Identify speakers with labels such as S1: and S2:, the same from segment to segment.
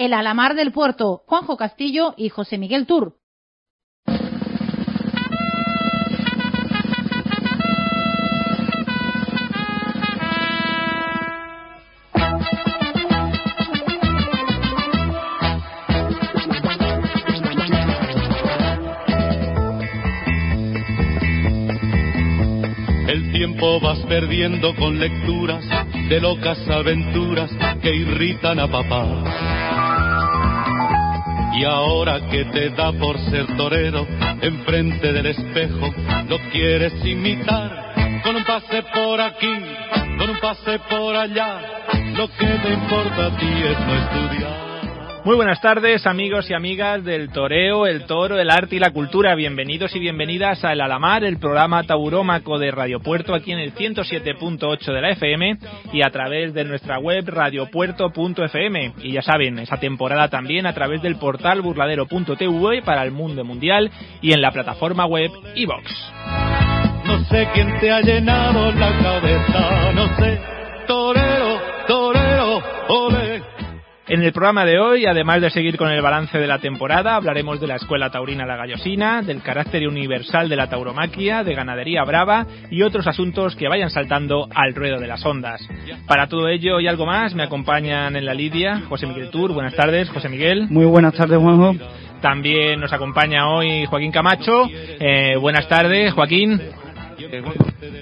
S1: El Alamar del Puerto, Juanjo Castillo y José Miguel Tur.
S2: El tiempo vas perdiendo con lecturas de locas aventuras que irritan a papá. Y ahora que te da por ser torero, enfrente del espejo, lo quieres imitar. Con un pase por aquí, con un pase por allá, lo que te importa a ti es no estudiar.
S3: Muy buenas tardes, amigos y amigas del toreo, el toro, el arte y la cultura. Bienvenidos y bienvenidas a El Alamar, el programa taurómaco de Radio Puerto, aquí en el 107.8 de la FM y a través de nuestra web radiopuerto.fm. Y ya saben, esa temporada también a través del portal burladero.tv para el mundo mundial y en la plataforma web iVox.
S2: No sé quién te ha llenado la cabeza, no sé, torero.
S3: En el programa de hoy, además de seguir con el balance de la temporada, hablaremos de la Escuela Taurina La Gallosina, del carácter universal de la tauromaquia, de ganadería brava y otros asuntos que vayan saltando al ruedo de las ondas. Para todo ello y algo más, me acompañan en la Lidia José Miguel Tur. Buenas tardes, José Miguel.
S4: Muy buenas tardes, Juanjo.
S3: También nos acompaña hoy Joaquín Camacho. Eh, buenas tardes, Joaquín.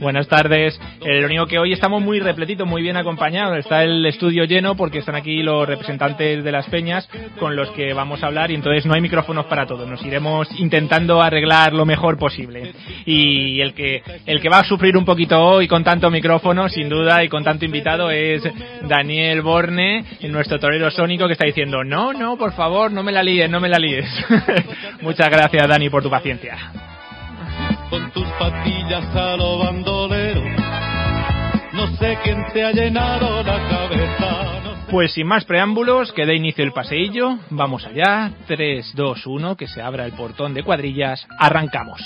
S3: Buenas tardes. Eh, lo único que hoy estamos muy repletitos, muy bien acompañados. Está el estudio lleno porque están aquí los representantes de las peñas con los que vamos a hablar y entonces no hay micrófonos para todos. Nos iremos intentando arreglar lo mejor posible. Y el que el que va a sufrir un poquito hoy con tanto micrófono, sin duda, y con tanto invitado es Daniel Borne, nuestro torero sónico que está diciendo, "No, no, por favor, no me la líes, no me la líes." Muchas gracias, Dani, por tu paciencia
S2: con tus patillas a lo bandolero. No sé quién te ha llenado la cabeza. No sé
S3: Pues sin más preámbulos, que dé inicio el paseillo. Vamos allá. 3, 2, 1, que se abra el portón de cuadrillas. Arrancamos.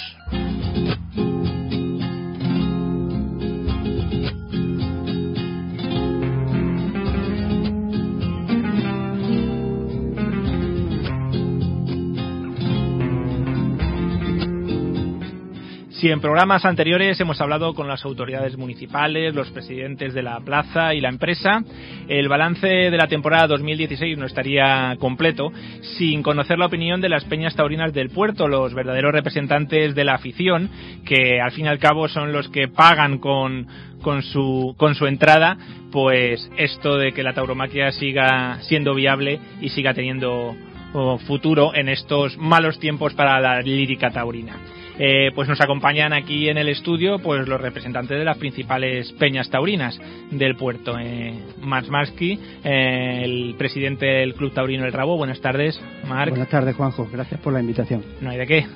S3: Si en programas anteriores hemos hablado con las autoridades municipales, los presidentes de la plaza y la empresa, el balance de la temporada 2016 no estaría completo sin conocer la opinión de las peñas taurinas del puerto, los verdaderos representantes de la afición, que al fin y al cabo son los que pagan con, con su, con su entrada, pues esto de que la tauromaquia siga siendo viable y siga teniendo oh, futuro en estos malos tiempos para la lírica taurina. Eh, pues nos acompañan aquí en el estudio pues los representantes de las principales peñas taurinas del puerto. Eh, Marc Marsky, eh, el presidente del Club Taurino El Rabo. Buenas tardes, Marc.
S4: Buenas tardes, Juanjo. Gracias por la invitación.
S3: No hay de qué.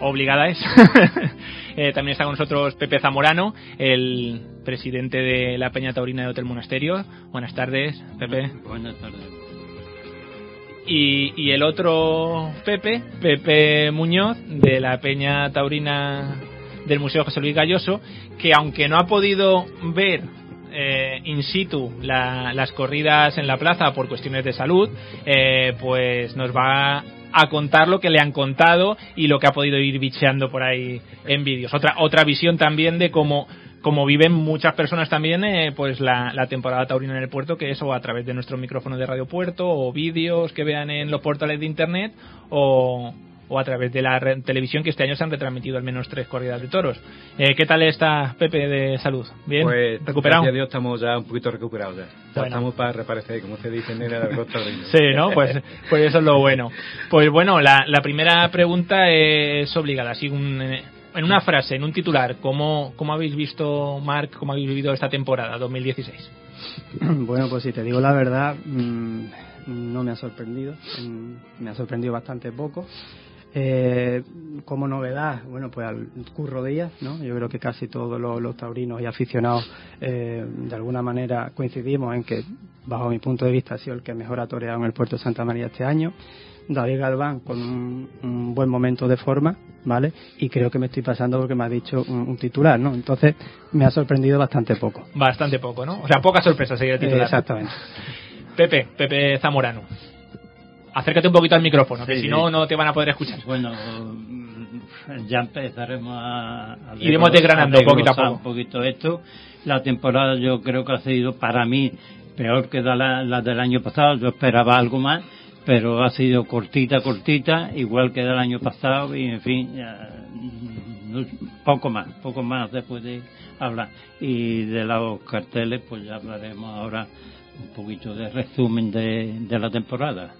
S3: Obligada es. Eh, también está con nosotros Pepe Zamorano, el presidente de la Peña Taurina de Hotel Monasterio. Buenas tardes, Pepe.
S5: Buenas tardes.
S3: Y, y el otro Pepe, Pepe Muñoz, de la Peña Taurina del Museo José Luis Galloso, que aunque no ha podido ver eh, in situ la- las corridas en la plaza por cuestiones de salud, eh, pues nos va a contar lo que le han contado y lo que ha podido ir bicheando por ahí en vídeos. Otra, otra visión también de cómo, cómo viven muchas personas también eh, pues la, la temporada taurina en el puerto, que es o a través de nuestro micrófono de Radio Puerto, o vídeos que vean en los portales de internet, o, o a través de la televisión, que este año se han retransmitido al menos tres corridas de toros. Eh, ¿Qué tal está Pepe de salud? ¿Bien?
S5: Pues,
S3: ¿Recuperado?
S5: Gracias a Dios estamos ya un poquito recuperados ya. Ya
S3: Bueno.
S5: estamos para reparecer, como se dice en el taurino.
S3: Sí, ¿no? Pues, pues eso es lo bueno. Pues bueno, la, la primera pregunta es obligada, así un, eh, en una frase, en un titular, ¿cómo, cómo habéis visto, Marc, cómo habéis vivido esta temporada 2016?
S4: Bueno, pues si te digo la verdad, mm, no me ha sorprendido. mm, Me ha sorprendido bastante poco. Eh, como novedad, bueno, pues al Curro Díaz, ¿no? Yo creo que casi todos los, los taurinos y aficionados eh, de alguna manera coincidimos en que, bajo mi punto de vista, ha sido el que mejor ha toreado en el puerto de Santa María este año. David Galván con un, un buen momento de forma, ¿vale? Y creo que me estoy pasando porque me ha dicho un, un titular, ¿no? Entonces me ha sorprendido bastante poco.
S3: Bastante poco, ¿no? O sea, poca sorpresa seguir el
S4: Eh,
S3: titular.
S4: exactamente.
S3: Pepe, Pepe Zamorano. Acércate un poquito al micrófono, que
S6: Sí,
S3: si
S6: sí.
S3: no, no te van a poder escuchar.
S6: Bueno, ya empezaremos a, a
S3: Iremos desgranando poquito a poco.
S6: un poquito esto. La temporada yo creo que ha sido para mí peor que la, la del año pasado. Yo esperaba algo más, pero ha sido cortita, cortita, igual que del año pasado y en fin, poco más, poco más se puede hablar. Y de los carteles, pues ya hablaremos ahora un poquito de resumen de, de la temporada.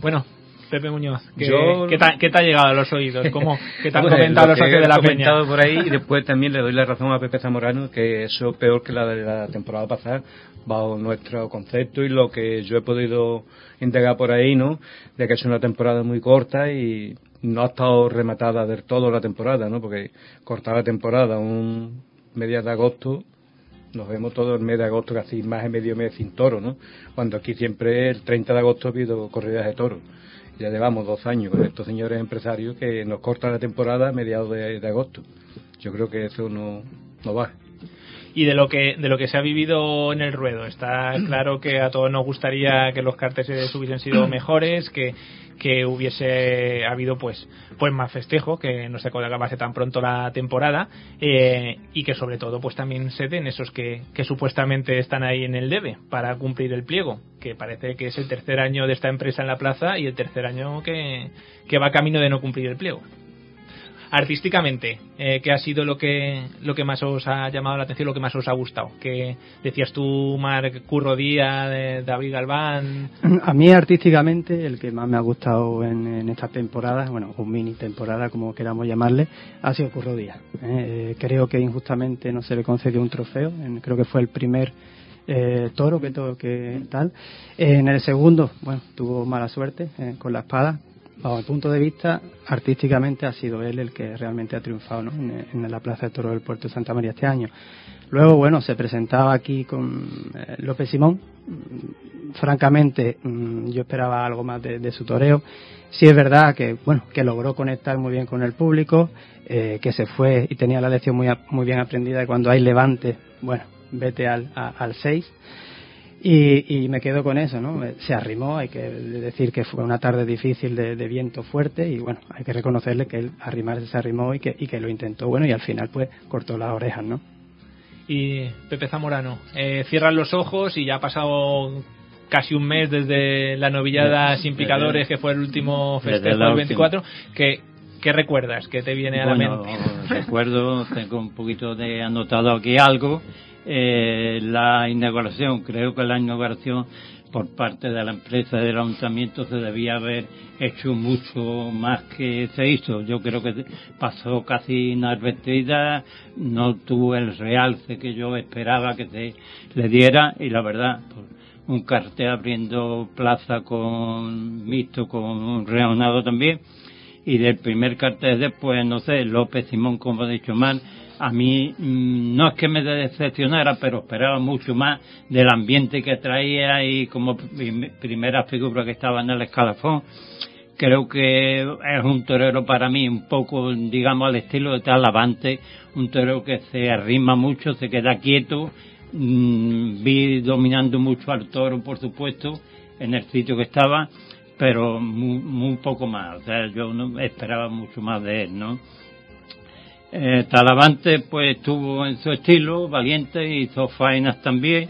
S3: Bueno, Pepe Muñoz, ¿qué,
S5: Yo-
S3: qué te, ha- qué te ha llegado a los oídos? ¿Cómo, ¿Qué te han comentado
S5: lo
S3: los socios de la Peña?
S5: comentado por ahí y después también le doy la razón a Pepe Zamorano que eso es peor que la de la temporada pasada bajo nuestro concepto y lo que yo he podido indagar por ahí, ¿no? De que es una temporada muy corta y no ha estado rematada del todo la temporada, ¿no? Porque cortar la temporada un mediados de agosto nos vemos todo el mes de agosto casi más de medio mes sin toro, ¿no? Cuando aquí siempre el 30 de agosto ha habido corridas de toro. Ya llevamos dos años con estos señores empresarios que nos cortan la temporada a mediados de, de agosto. Yo creo que eso no, no va.
S3: Y de lo que de lo que se ha vivido en el ruedo. Está claro que a todos nos gustaría que los carteles hubiesen sido mejores que que hubiese habido pues pues más festejo que no se acabase tan pronto la temporada eh, y que sobre todo pues también se den esos que, que supuestamente están ahí en el debe para cumplir el pliego que parece que es el tercer año de esta empresa en la plaza y el tercer año que, que va camino de no cumplir el pliego artísticamente, eh, ¿qué ha sido lo que lo que más os ha llamado la atención, lo que más os ha gustado? Que decías tú, Marc Curro Díaz, David Galván.
S4: A mí artísticamente el que más me ha gustado en, en esta temporada, bueno, o mini temporada como queramos llamarle, ha sido Curro Díaz. ¿eh? Creo que injustamente no se le concedió un trofeo, creo que fue el primer eh, toro que, to- que tal. En el segundo, bueno, tuvo mala suerte eh, con la espada. Bajo mi punto de vista, artísticamente ha sido él el que realmente ha triunfado ¿no? en, la Plaza de Toro del Puerto de Santa María este año. Luego, bueno, se presentaba aquí con eh, López Simón. Francamente, mm, yo esperaba algo más de, su toreo. Sí es verdad que, bueno, que logró conectar muy bien con el público, eh, que se fue y tenía la lección muy, muy bien aprendida de cuando hay levante, bueno, vete al, a- al 6. Y, y me quedo con eso, ¿no? Eh, Se arrimó, hay que decir que fue una tarde difícil de, de viento fuerte y bueno, hay que reconocerle que él arrimarse se arrimó y que, y que lo intentó, bueno, y al final pues cortó las orejas, ¿no?
S3: Y Pepe Zamorano, eh, cierran los ojos y ya ha pasado casi un mes desde la novillada
S6: Desde-
S3: sin picadores, que fue el último festejo del
S6: última.
S3: 24. ¿Qué, ¿Qué recuerdas? ¿Qué te viene a la
S6: Bueno,
S3: mente?
S6: recuerdo, tengo un poquito de anotado aquí algo. Eh, la inauguración, creo que la inauguración por parte de la empresa del ayuntamiento se debía haber hecho mucho más que se hizo. Yo creo que pasó casi inadvertida, no tuvo el realce que yo esperaba que se le diera y la verdad, pues, un cartel abriendo plaza con mixto, con un reanado también y del primer cartel después, no sé, López Simón, como he dicho mal, a mí mm, no es que me decepcionara, pero esperaba mucho más del ambiente que traía y como prim- primera figura que estaba en el escalafón. Creo que es un torero para mí un poco, digamos, al estilo de Talavante, un torero que se arrima mucho, se queda quieto, mm, vi dominando mucho al toro, por supuesto, en el sitio que estaba, pero muy, muy poco más. O sea, yo no esperaba mucho más de él, ¿no? Eh, Talavante, pues estuvo en su estilo, valiente, hizo faenas también.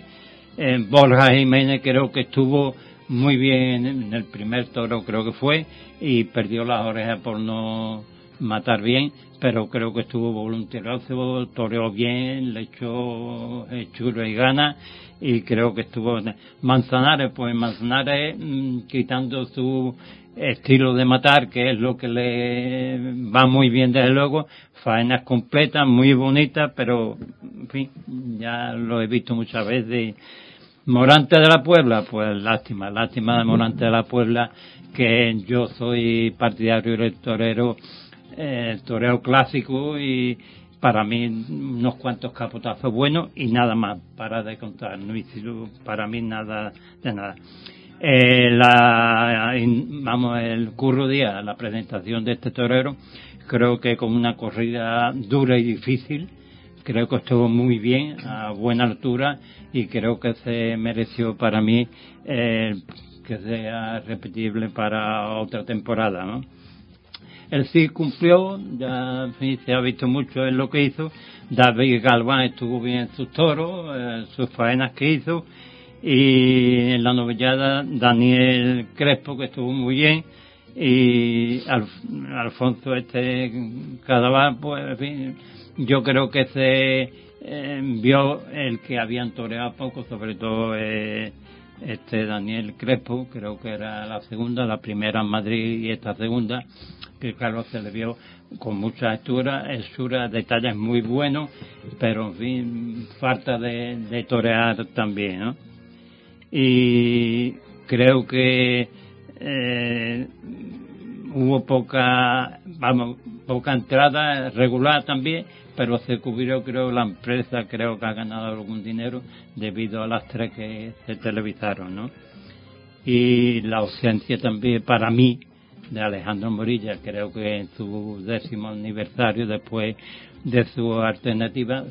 S6: Eh, Borja Jiménez creo que estuvo muy bien en el primer toro, creo que fue, y perdió las orejas por no matar bien, pero creo que estuvo voluntarioso, toreó bien, le echó hechura y gana y creo que estuvo Manzanares, pues Manzanares mm, quitando su estilo de matar, que es lo que le va muy bien desde luego, faenas completas, muy bonitas, pero en fin, ya lo he visto muchas veces. Morante de la Puebla, pues lástima, lástima de Morante de la Puebla, que yo soy partidario del torero, eh, torero clásico y para mí unos cuantos capotazos buenos y nada más para de contar, no para mí nada de nada. Eh, la, vamos, el curro día, la presentación de este torero, creo que con una corrida dura y difícil, creo que estuvo muy bien, a buena altura, y creo que se mereció para mí eh, que sea repetible para otra temporada, ¿no? El CIR cumplió, ya se ha visto mucho en lo que hizo. David Galván estuvo bien en sus toros, eh, sus faenas que hizo. Y en la novillada Daniel Crespo que estuvo muy bien. Y Alfonso este Cadaval pues yo creo que se eh, vio el que habían toreado poco sobre todo eh, este Daniel Crespo creo que era la segunda la primera en Madrid y esta segunda que claro se le vio con mucha hechura, hechura detalles muy buenos pero en fin falta de, de torear también ¿no? y creo que eh, hubo poca, vamos, poca entrada regular también, pero se cubrió, creo, la empresa, creo que ha ganado algún dinero debido a las tres que se televisaron, ¿no? Y la ausencia también para mí de Alejandro Morilla, creo que en su décimo aniversario, después de su alternativa,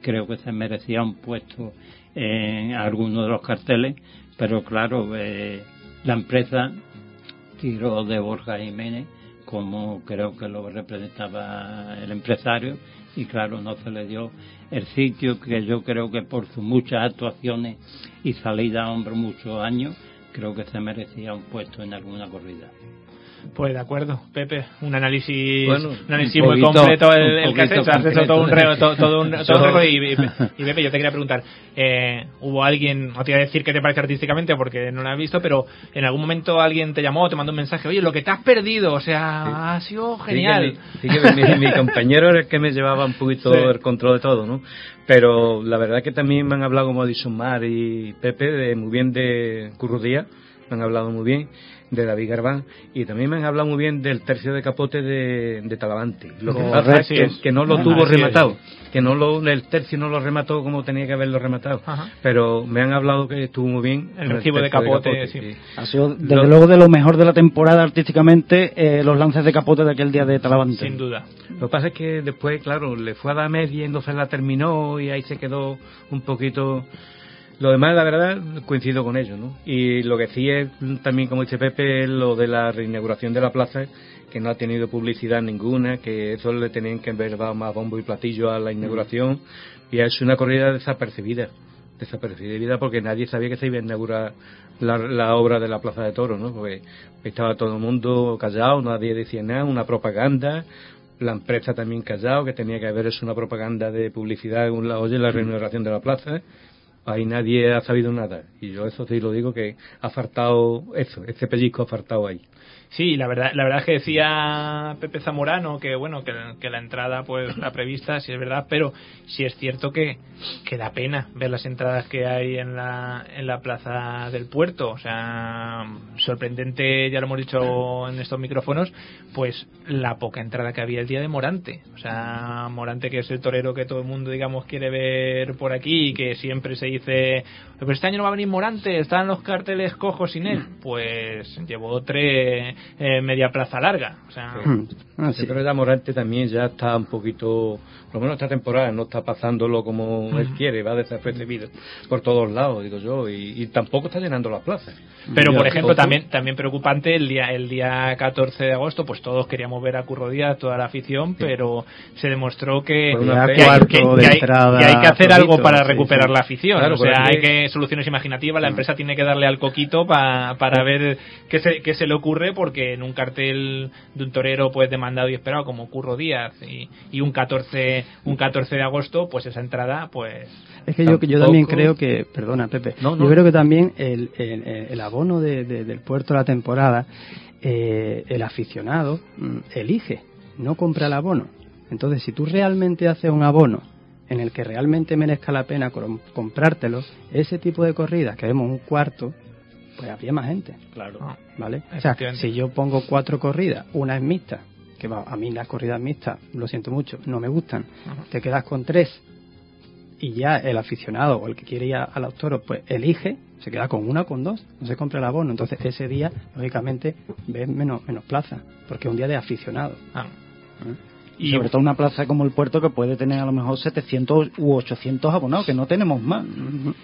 S6: creo que se merecía un puesto en algunos de los carteles, pero claro, eh, la empresa tiró de Borja Jiménez como creo que lo representaba el empresario y claro, no se le dio el sitio que yo creo que por sus muchas actuaciones y salida a hombro muchos años, creo que se merecía un puesto en alguna corrida.
S3: Pues de acuerdo, Pepe, un análisis, un análisis muy completo el, el que has hecho, has hecho todo un reo, todo, un, todo y, y, Pepe, yo te quería preguntar, eh, ¿hubo alguien, no te iba a decir qué te parece artísticamente porque no lo has visto, pero en algún momento alguien te llamó, te mandó un mensaje, oye, lo que te has perdido, o sea, ha sido genial.
S5: Sí, que, mi, compañero era el que me llevaba un poquito el control de todo, ¿no? Pero la verdad que también me han hablado como Edison Mar y Pepe, de, muy bien de Currudía, me han hablado muy bien de David Garbán y también me han hablado muy bien del tercio de capote de, de Talavante. Lo que pasa es que, no lo tuvo rematado, que no lo, el tercio no lo remató como tenía que haberlo rematado, pero me han hablado que estuvo muy bien.
S3: El recibo de capote, sí.
S4: Ha sido desde luego de lo mejor de la temporada artísticamente eh, los lances de capote de aquel día de Talavante.
S3: Sin duda.
S5: Lo que pasa es que después, claro, le fue a la media y entonces la terminó y ahí se quedó un poquito lo demás, la verdad, coincido con ellos, ¿no? Y lo que sí es también, como dice Pepe, lo de la reinauguración de la plaza, que no ha tenido publicidad ninguna, que eso le tenían que dado más bombo y platillo a la inauguración, y es una corrida desapercibida, desapercibida porque nadie sabía que se iba a inaugurar la, obra de la Plaza de Toros, ¿no? Porque estaba todo el mundo callado, nadie decía nada, una propaganda, la empresa también callado, que tenía que haber eso una propaganda de publicidad en la, oye, la reinauguración de la plaza, ahí nadie ha sabido nada. Y yo eso sí lo digo que ha faltado eso, ese pellizco ha faltado ahí.
S3: Sí, la verdad, la verdad es que decía Pepe Zamorano que bueno que, que, la entrada pues la prevista sí es verdad, pero sí es cierto que, que da pena ver las entradas que hay en la en la plaza del puerto, o sea sorprendente ya lo hemos dicho en estos micrófonos, pues la poca entrada que había el día de Morante, o sea Morante que es el torero que todo el mundo digamos quiere ver por aquí y que siempre se dice pero este año no va a venir Morante, están los carteles cojos sin él, pues llevó tres eh, media plaza larga. O sea,
S5: ah, pero ya Morante también ya está un poquito, por lo menos esta temporada no está pasándolo como él quiere, va desapercibido por todos lados, digo yo, y, tampoco está llenando las plazas.
S3: Pero por ejemplo, también también preocupante el día el día 14 de agosto, pues todos queríamos ver a Curro Díaz, toda la afición, pero se demostró que,
S4: que, hay,
S3: que, hay, que hacer algo para recuperar la afición. Claro, o sea, hay que soluciones imaginativas, la empresa tiene que darle al coquito para ver qué se, qué se le ocurre, porque en un cartel de un torero pues demandado y esperado como Curro Díaz y, y un 14 un 14 de agosto, pues esa entrada pues
S4: es que yo, yo también creo que, perdona Pepe, yo creo que también el, el, abono de, del puerto de la temporada, eh, el aficionado mm, elige, no compra el abono. Entonces, si tú realmente haces un abono en el que realmente merezca la pena comprártelo, ese tipo de corridas que vemos un cuarto, pues habría más gente.
S3: Claro.
S4: ¿Vale? O sea, si yo pongo cuatro corridas, una es mixta, que va, a mí las corridas mixtas, lo siento mucho, no me gustan, te quedas con tres y ya el aficionado o el que quiere ir a los toros, pues elige, se queda con una o con dos, no se compra el abono. Entonces ese día, lógicamente, ves menos, menos plaza, porque es un día de aficionado. Ah.
S7: ¿Eh? Y sobre todo una plaza como el puerto que puede tener a lo mejor 700 u 800 abonados, que no tenemos más.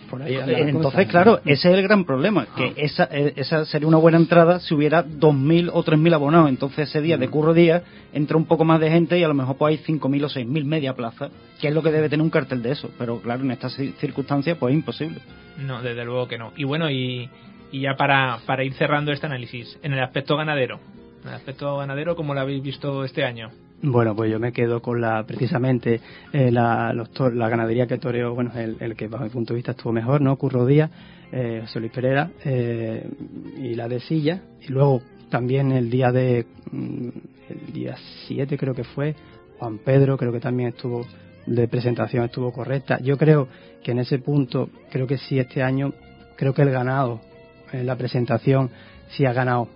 S7: Por ahí Entonces, claro, ese es el gran problema, que ah. esa, eh, esa sería una buena entrada si hubiera 2.000 o 3.000 abonados. Entonces ese día de curro día entra un poco más de gente y a lo mejor pues hay 5.000 o 6.000 media plaza, que es lo que debe tener un cartel de eso. Pero claro, en estas circunstancias pues es imposible.
S3: No, desde luego que no. Y bueno, y, y ya para, para ir cerrando este análisis, en el aspecto ganadero, en el aspecto ganadero, ¿cómo lo habéis visto este año?
S4: Bueno, pues yo me quedo con la precisamente eh, la, la ganadería que toreó, bueno, el, el, que bajo mi punto de vista estuvo mejor, ¿no? Curro Díaz, eh, José Luis Pereira eh, y la de Silla. Y luego también el día de, mm, el día 7 creo que fue, Juan Pedro creo que también estuvo, de presentación estuvo correcta. Yo creo que en ese punto, creo que sí este año, creo que el ganado en la presentación sí ha ganado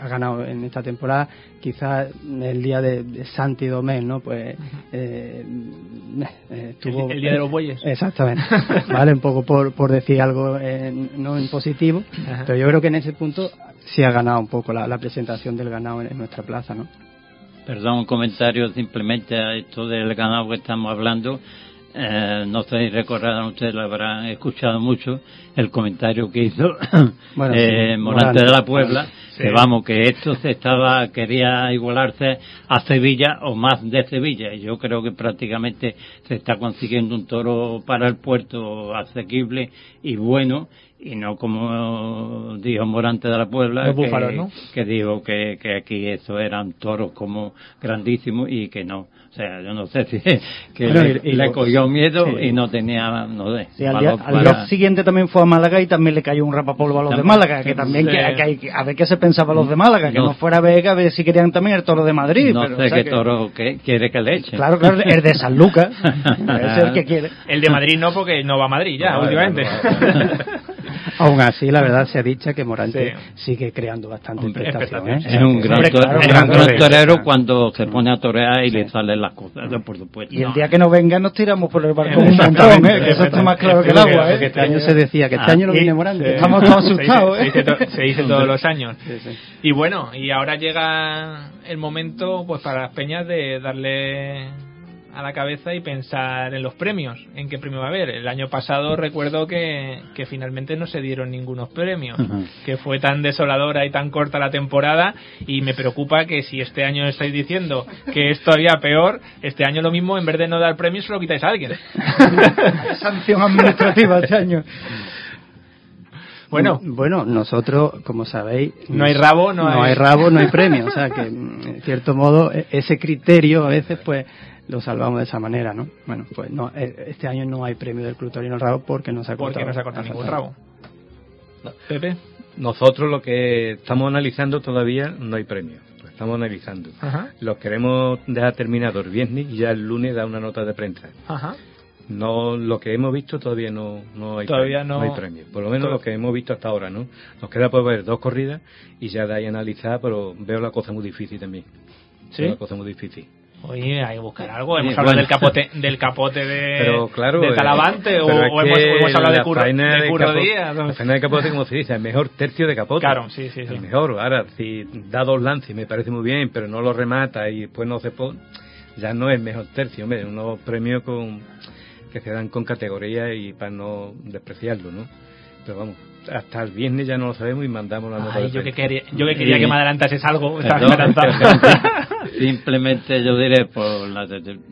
S4: ha ganado en esta temporada, quizás el día de, Santi Domén, ¿no? Pues eh,
S3: eh el, día de los bueyes.
S4: Exactamente. vale, un poco por, por decir algo no en positivo, pero yo creo que en ese punto sí ha ganado un poco la, presentación del ganado en, nuestra plaza, ¿no?
S6: Perdón, un comentario simplemente a esto del ganado que estamos hablando. Eh, no sé si recordarán ustedes, lo habrán escuchado mucho, el comentario que hizo eh, Morante de la Puebla, que vamos, que esto se estaba, quería igualarse a Sevilla o más de Sevilla. Y yo creo que prácticamente se está consiguiendo un toro para el puerto asequible y bueno, y no como dijo Morante de la Puebla, que, dijo que, que aquí eso eran toros como grandísimos y que no sea, yo no sé si que le, cogió miedo y no tenía, no sé.
S7: al, día, siguiente también fue a Málaga y también le cayó un rapapolvo a los de Málaga, que también que, hay, a ver qué se pensaba los de Málaga, que no, fuera Vega, a ver si querían también el toro de Madrid.
S6: No sé qué toro que quiere que le eche.
S7: Claro, claro, el de San Lucas, es el que quiere.
S3: El de Madrid no, porque no va a Madrid ya, últimamente.
S4: Aún así, la verdad se ha dicho que Morante sigue creando bastante expectación. ¿eh?
S6: Es un gran, torero cuando se pone a torear y le salen las cosas, por supuesto.
S7: Y el día que no venga nos tiramos por el barco un montón, ¿eh? que eso está más claro que el agua. ¿eh?
S4: este año se decía que este ah, año no viene Morante.
S7: Estamos todos asustados.
S3: ¿eh? Se dice, todos los años. Y bueno, y ahora llega el momento pues para las peñas de darle a la cabeza y pensar en los premios, en qué premio va a haber. El año pasado recuerdo que, que finalmente no se dieron ningunos premios, que fue tan desoladora y tan corta la temporada y me preocupa que si este año estáis diciendo que es todavía peor, este año lo mismo, en vez de no dar premios, se lo quitáis a alguien.
S7: Sanción administrativa este año.
S4: Bueno, bueno, nosotros, como sabéis,
S3: no hay rabo, no,
S4: hay... rabo, no hay premio. O sea que, en cierto modo, e-, ese criterio a veces, pues, lo salvamos de esa manera, ¿no? Bueno, pues no, eh, este año no hay premio del Club Torino Rabo porque no se ha cortado.
S3: no se ha cortado ningún rabo. Pepe.
S5: Nosotros lo que estamos analizando todavía no hay premio. Lo estamos analizando. Lo queremos dejar terminado el viernes y ya el lunes da una nota de prensa. Ajá. No, lo que hemos visto todavía no, no hay
S3: todavía
S5: premio, no... hay premio. Por lo menos lo que hemos visto hasta ahora, ¿no? Nos queda por ver dos corridas y ya de ahí analizar, pero veo la cosa muy difícil también.
S3: ¿Sí? la cosa muy difícil. Oye, hay que buscar algo. Hemos hablado del capote, del capote de,
S5: pero, claro,
S3: de Talavante o, hemos, hablado de, Curro, de,
S5: Díaz. La de capote, como se dice, el mejor tercio de capote.
S3: Claro, sí, sí.
S5: El mejor. Ahora, si da dos lances me parece muy bien, pero no lo remata y después no se pone, ya no es mejor tercio. Hombre, unos premios con, que se dan con categoría y para no despreciarlo, ¿no? Pero vamos, hasta el viernes ya no lo sabemos y mandamos la nota.
S3: yo, que quería, yo que quería que me adelantases algo.
S6: Simplemente yo diré por la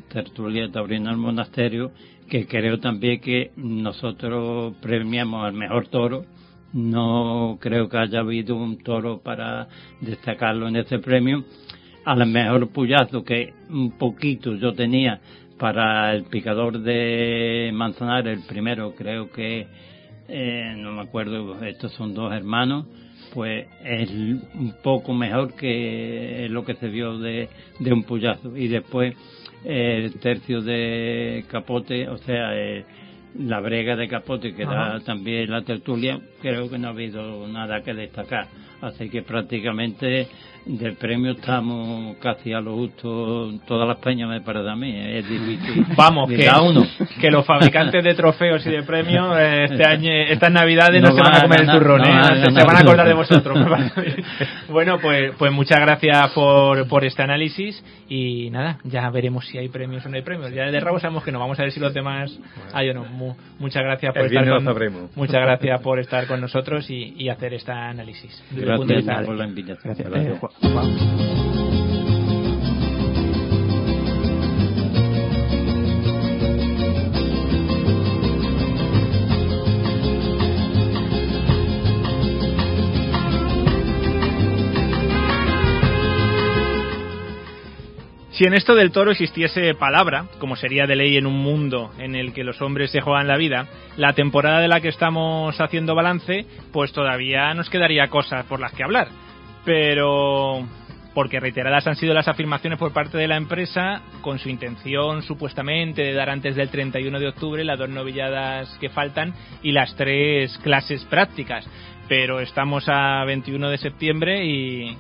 S6: tertulia taurina del monasterio que creo también que nosotros premiamos al mejor toro. No creo que haya habido un toro para destacarlo en este premio. Al mejor puyazo que un poquito yo tenía para el picador de Manzanares, el primero creo que, eh, no me acuerdo, estos son dos hermanos, pues es un poco mejor que lo que se vio de, de un puyazo. Y después el tercio de capote, o sea, eh, la brega de capote que da también la tertulia, creo que no ha habido nada que destacar. Así que prácticamente del premio estamos casi a lo justo todas las peñas me parece a mí es difícil.
S3: Vamos que, uno. que los fabricantes de trofeos y de premios eh, este año estas navidades no, se van a comer el turrón ¿eh? se, van a acordar de vosotros bueno pues pues muchas gracias por, por este análisis y nada ya veremos si hay premios o no hay premios. Ya de rabo sabemos que no vamos a ver si los demás hay o no. Muchas gracias por estar con, muchas gracias por estar con nosotros y, y hacer este análisis
S6: gracias por la invitación. Gracias.
S3: Si en esto del toro existiese palabra, como sería de ley en un mundo en el que los hombres se juegan la vida, la temporada de la que estamos haciendo balance, pues todavía nos quedaría cosas por las que hablar pero porque reiteradas han sido las afirmaciones por parte de la empresa con su intención supuestamente de dar antes del 31 de octubre las dos novilladas que faltan y las tres clases prácticas. Pero estamos a 21 de septiembre y,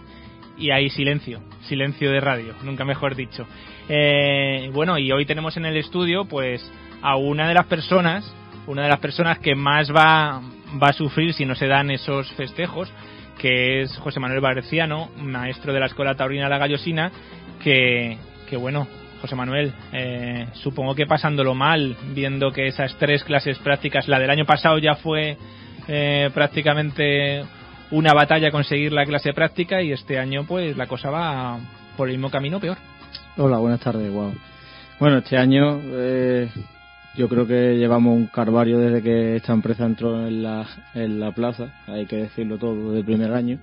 S3: y hay silencio, silencio de radio, nunca mejor dicho. Eh, bueno, y hoy tenemos en el estudio pues a una de las personas, una de las personas que más va, va a sufrir si no se dan esos festejos, que es José Manuel Barciano, maestro de la Escuela Taurina La Gallosina, que, que bueno, José Manuel, eh, supongo que pasándolo mal, viendo que esas tres clases prácticas, la del año pasado ya fue eh, prácticamente una batalla conseguir la clase práctica y este año pues la cosa va por el mismo camino peor.
S8: Hola, buenas tardes, wow. Bueno, este año eh, yo creo que llevamos un carvario desde que esta empresa entró en la, en la plaza, hay que decirlo todo, desde el primer año.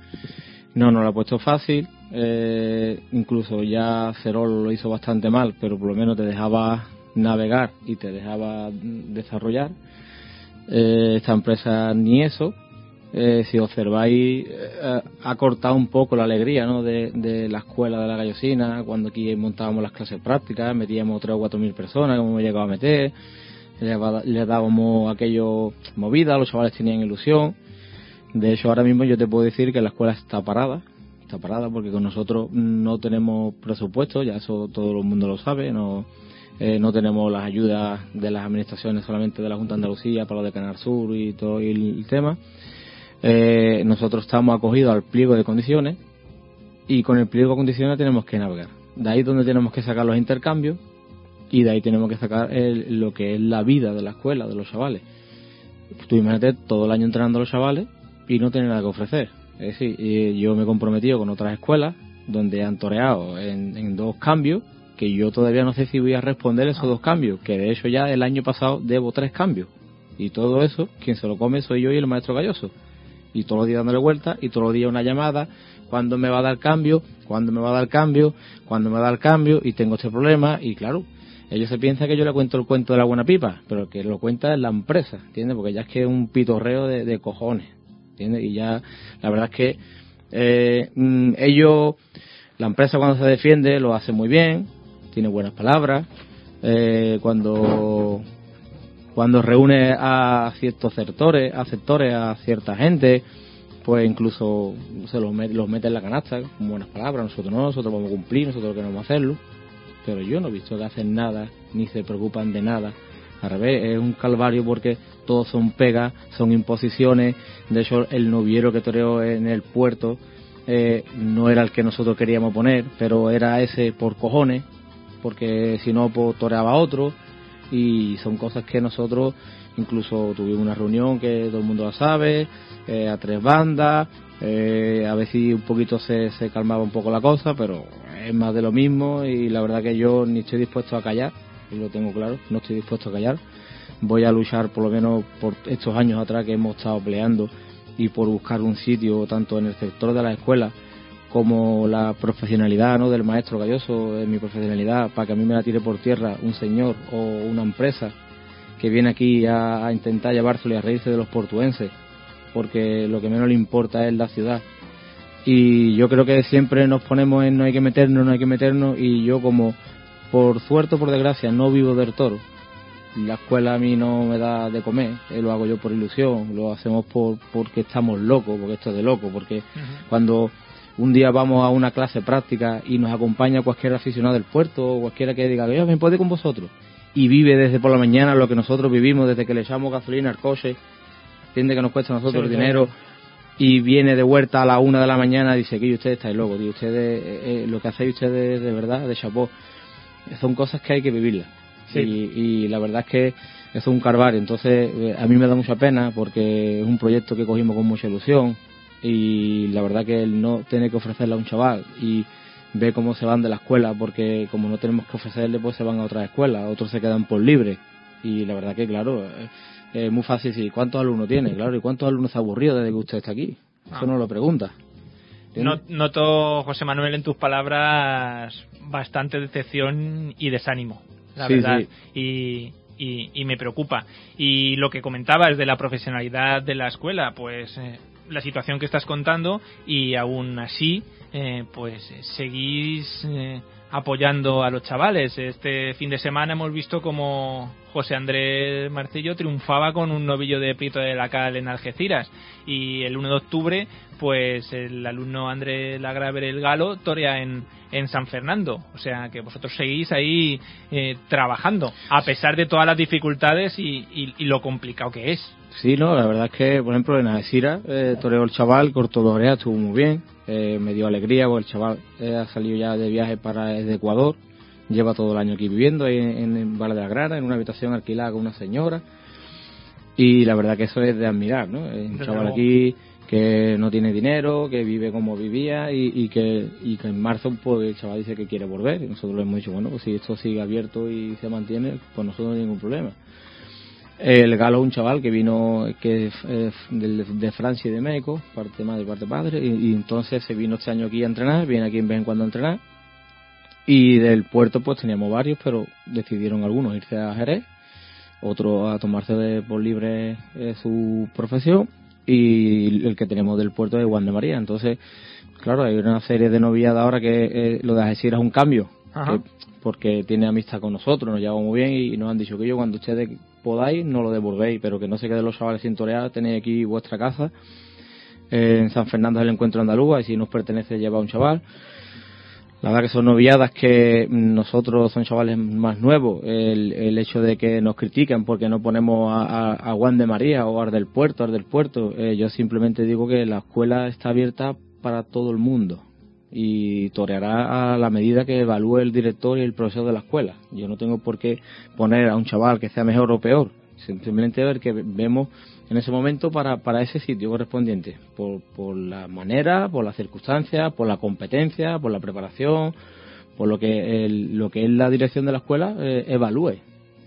S8: No nos lo ha puesto fácil, eh, incluso ya Cerol lo hizo bastante mal, pero por lo menos te dejaba navegar y te dejaba desarrollar. Eh, esta empresa ni eso. Eh, si observáis, eh, ha cortado un poco la alegría ¿no? de, la escuela de la gallosina, cuando aquí montábamos las clases prácticas, metíamos tres o cuatro mil personas, como hemos llegado a meter le, dábamos aquello movida, los chavales tenían ilusión. De hecho, ahora mismo yo te puedo decir que la escuela está parada, está parada porque con nosotros no tenemos presupuesto, ya eso todo el mundo lo sabe, no, eh, no tenemos las ayudas de las administraciones solamente de la Junta de Andalucía para lo de Canal Sur y todo el, tema. Eh, nosotros estamos acogidos al pliego de condiciones y con el pliego de condiciones tenemos que navegar. De ahí donde tenemos que sacar los intercambios y de ahí tenemos que sacar lo que es la vida de la escuela, de los chavales. Tú imagínate todo el año entrenando a los chavales y no tener nada que ofrecer. Es decir, yo me he comprometido con otras escuelas donde han toreado en, dos cambios que yo todavía no sé si voy a responder esos dos cambios, que de hecho ya el año pasado debo tres cambios. Y todo eso, quien se lo come soy yo y el maestro Galloso. Y todos los días dándole vuelta, y todos los días una llamada, cuándo me va a dar cambio, cuándo me va a dar cambio, cuándo me va a dar cambio, y tengo este problema, y claro, ellos se piensan que yo le cuento el cuento de la buena pipa, pero que lo cuenta es la empresa, ¿entiendes? Porque ya es que es un pitorreo de, cojones, ¿entiendes? Y ya, la verdad es que eh, mm, ellos, la empresa cuando se defiende lo hace muy bien, tiene buenas palabras, eh, cuando cuando reúne a ciertos sectores, a sectores, a cierta gente, pues incluso se los mete, los mete en la canasta con buenas palabras, nosotros no, nosotros vamos a cumplir, nosotros queremos hacerlo pero yo no he visto que hacen nada, ni se preocupan de nada. Al revés, es un calvario porque todos son pegas, son imposiciones. De hecho, el noviero que toreó en el puerto eh, no era el que nosotros queríamos poner, pero era ese por cojones, porque si no, pues toreaba otro. Y son cosas que nosotros, incluso tuvimos una reunión que todo el mundo la sabe, eh, a tres bandas, eh, a ver si un poquito se, se calmaba un poco la cosa, pero es más de lo mismo y la verdad que yo ni estoy dispuesto a callar, y lo tengo claro, no estoy dispuesto a callar. Voy a luchar por lo menos por estos años atrás que hemos estado peleando y por buscar un sitio tanto en el sector de la escuela como la profesionalidad ¿no? del maestro Galloso, en mi profesionalidad, para que a mí me la tire por tierra un señor o una empresa que viene aquí a, intentar llevárselo y a reírse de los portuenses, porque lo que menos le importa es la ciudad. Y yo creo que siempre nos ponemos en no hay que meternos, no hay que meternos, y yo como por suerte o por desgracia no vivo del toro, la escuela a mí no me da de comer, eh, lo hago yo por ilusión, lo hacemos por porque estamos locos, porque esto es de loco, porque cuando un día vamos a una clase práctica y nos acompaña cualquier aficionado del puerto o cualquiera que diga, yo me puedo ir con vosotros y vive desde por la mañana lo que nosotros vivimos desde que le echamos gasolina al coche, entiende que nos cuesta a nosotros el dinero y viene de vuelta a la una de la mañana y dice que ustedes estáis locos, y ustedes, eh, eh, lo que hacéis ustedes de verdad, de chapó, son cosas que hay que vivirlas. Y, la verdad es que es un carvar, entonces eh, a mí me da mucha pena porque es un proyecto que cogimos con mucha ilusión y la verdad que él no tiene que ofrecerle a un chaval y ve cómo se van de la escuela porque como no tenemos que ofrecerle pues se van a otra escuela, otros se quedan por libre. Y la verdad que claro eh, es muy fácil sí cuántos alumnos tiene claro y cuántos alumnos se ha aburrido desde que usted está aquí eso ah. no lo pregunta.
S3: Noto José Manuel en tus palabras bastante decepción y desánimo la verdad. Y, y, me preocupa. Y lo que comentabas de la profesionalidad de la escuela pues eh, la situación que estás contando y aún así eh, pues eh, seguís eh, apoyando a los chavales. Este fin de semana hemos visto como José Andrés Marcillo triunfaba con un novillo de Prito de la Cal en Algeciras y el 1 de octubre pues el alumno Andrés Lagraver el Galo torea en, en San Fernando. O sea que vosotros seguís ahí trabajando a pesar de todas las dificultades y, y lo complicado que es.
S8: Sí, no, la verdad es que, por ejemplo, en Algeciras eh, toreó el chaval, cortó estuvo muy bien, eh, me dio alegría, porque el chaval eh, ha salido ya de viaje para desde Ecuador, lleva todo el año aquí viviendo en, en Valle de la Grana, en una habitación alquilada con una señora, y la verdad que eso es de admirar, ¿no? Es un chaval aquí que no tiene dinero, que vive como vivía y, que, y que en marzo pues el chaval dice que quiere volver y nosotros le hemos dicho, bueno, pues si esto sigue abierto y se mantiene, pues nosotros no hay ningún problema. El Galo un chaval que vino que de, Francia y de México, parte madre parte padre, y, entonces se vino este año aquí a entrenar, viene aquí en vez en cuando a entrenar. Y del puerto pues teníamos varios, pero decidieron algunos irse a Jerez, otros a tomarse de, por libre eh, su profesión, y el que tenemos del puerto es Juan de María. Entonces, claro, hay una serie de noviadas ahora que eh, lo de decir es un cambio, porque tiene amistad con nosotros, nos llevamos muy bien y, nos han dicho que yo cuando ustedes podáis no lo devolvéis, pero que no se queden los chavales sin torear, tenéis aquí vuestra casa. en San Fernando es el encuentro andaluz, y si nos pertenece lleva un chaval. La verdad que son noviadas que nosotros son chavales más nuevos. El, hecho de que nos critiquen porque no ponemos a, Juan de María o a del Puerto, Ar del Puerto, eh, yo simplemente digo que la escuela está abierta para todo el mundo y toreará a la medida que evalúe el director y el profesor de la escuela. Yo no tengo por qué poner a un chaval que sea mejor o peor, simplemente ver que vemos en ese momento para, para ese sitio correspondiente, por, por la manera, por las circunstancias, por la competencia, por la preparación, por lo que, lo que es la dirección de la escuela eh, evalúe.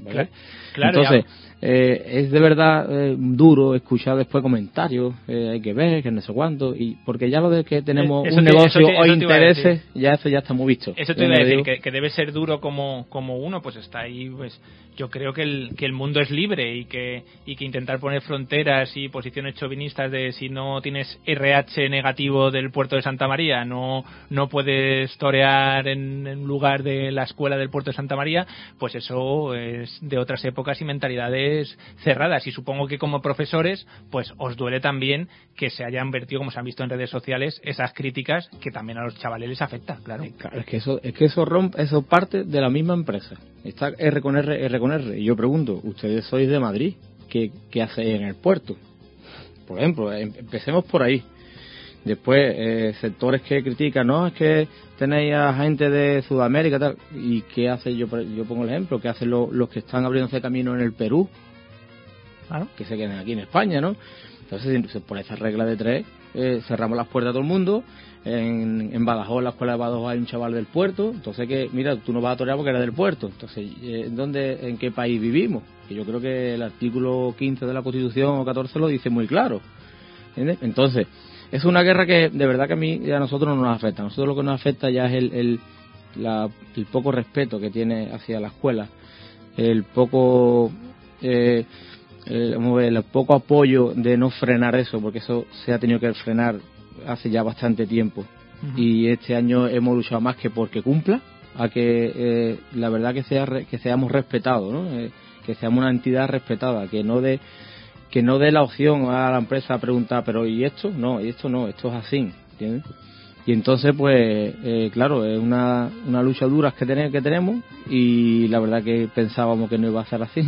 S8: ¿vale? Claro, Entonces, eh, es de verdad eh, duro escuchar después comentarios, eh, hay que ver, que no sé cuánto, y porque ya lo de que tenemos un negocio o intereses, ya eso ya está muy visto.
S3: Eso te iba a decir, que, debe ser duro como, como uno, pues está ahí, pues yo creo que el, que el mundo es libre y que, y que intentar poner fronteras y posiciones chauvinistas de si no tienes RH negativo del puerto de Santa María, no, no puedes torear en, en lugar de la escuela del puerto de Santa María, pues eso es de otras épocas y mentalidades cerradas. Y supongo que como profesores pues os duele también que se hayan vertido como se han visto en redes sociales esas críticas que también a los chavales les afecta claro,
S8: es que eso es que eso rompe eso parte de la misma empresa. Está R con R R con R. Y yo pregunto ustedes sois de Madrid qué, qué hacéis en el puerto por ejemplo em, empecemos por ahí Después, eh, sectores que critican, no, es que tenéis a gente de Sudamérica tal. ¿Y qué hace? Yo, yo pongo el ejemplo, ¿qué hacen los que están abriéndose camino en el Perú? Que se queden aquí en España, ¿no? Entonces, por esa regla de tres, eh, cerramos las puertas a todo el mundo. En, en Badajoz, en la escuela de Badajoz hay un chaval del puerto, entonces que, mira, tú no vas a torear porque eres del puerto. Entonces, eh, ¿dónde, ¿en qué país vivimos? Que yo creo que el artículo 15 de la Constitución o 14 lo dice muy claro. ¿entiendes? Entonces, es una guerra que de verdad que a mí a nosotros no nos afecta. A nosotros lo que nos afecta ya es el, el, la- el poco respeto que tiene hacia la escuela, el poco eh, el, el poco apoyo de no frenar eso, porque eso se ha tenido que frenar hace ya bastante tiempo. Y este año hemos luchado más que porque cumpla, a que eh, la verdad que sea que seamos respetados, ¿no? Eh, que seamos una entidad respetada, que no de que no dé la opción a la empresa a preguntar, pero ¿y esto? No, y esto no, esto es así, ¿entiendes? Y entonces, pues, eh, claro, es una, una lucha dura que, tenemos, que tenemos y la verdad que pensábamos que no iba a ser así,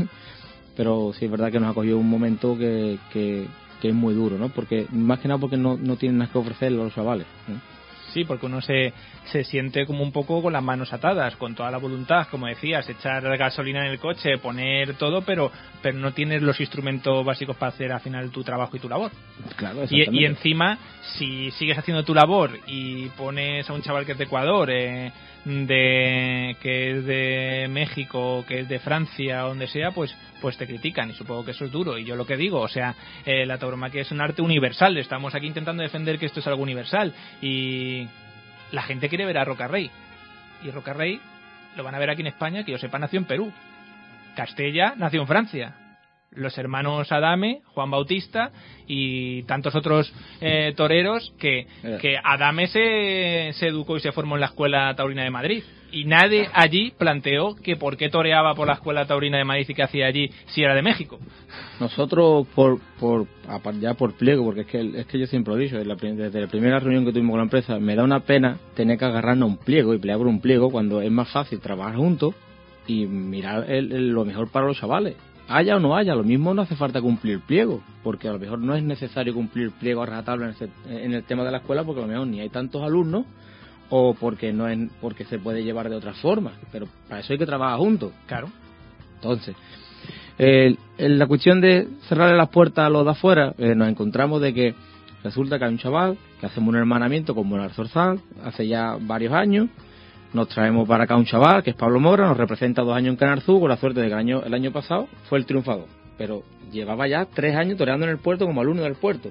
S8: pero sí es verdad que nos ha cogido un momento que, que, que es muy duro, ¿no? Porque, más que nada porque no, no tienen nada que ofrecerle a los chavales.
S3: Sí, porque uno se, se siente como un poco con las manos atadas, con toda la voluntad, como decías, echar gasolina en el coche, poner todo, pero, pero no tienes los instrumentos básicos para hacer al final tu trabajo y tu labor.
S8: Claro,
S3: Y, y encima, si sigues haciendo tu labor y pones a un chaval que es de Ecuador, eh, de que es de México, que es de Francia, donde sea, pues pues te critican y supongo que eso es duro. Y yo lo que digo, o sea, eh, la tauromaquia es un arte universal. Estamos aquí intentando defender que esto es algo universal y la gente quiere ver a Rocarrey y Rocarrey lo van a ver aquí en España, que yo sepa nació en Perú. Castella nació en Francia los hermanos Adame, Juan Bautista y tantos otros eh, toreros que, que Adame se, se educó y se formó en la Escuela Taurina de Madrid. Y nadie allí planteó que por qué toreaba por la Escuela Taurina de Madrid y qué hacía allí si era de México.
S8: Nosotros, por, por, ya por pliego, porque es que, es que yo siempre lo he dicho, desde la primera reunión que tuvimos con la empresa, me da una pena tener que agarrarnos un pliego y pelear por un pliego cuando es más fácil trabajar juntos y mirar el- el- lo mejor para los chavales. Haya o no haya, lo mismo no hace falta cumplir pliego, porque a lo mejor no es necesario cumplir pliego a rajatabla en, en el tema de la escuela, porque a lo mejor ni hay tantos alumnos o porque no es porque se puede llevar de otra forma, pero para eso hay que trabajar juntos.
S3: Claro.
S8: Entonces, eh, en la cuestión de cerrarle las puertas a los de afuera, eh, nos encontramos de que resulta que hay un chaval que hacemos un hermanamiento con Monar Zorzal hace ya varios años. Nos traemos para acá un chaval que es Pablo Mora, nos representa dos años en Canarzú, con la suerte de que el año, el año pasado fue el triunfador. Pero llevaba ya tres años toreando en el puerto como alumno del puerto.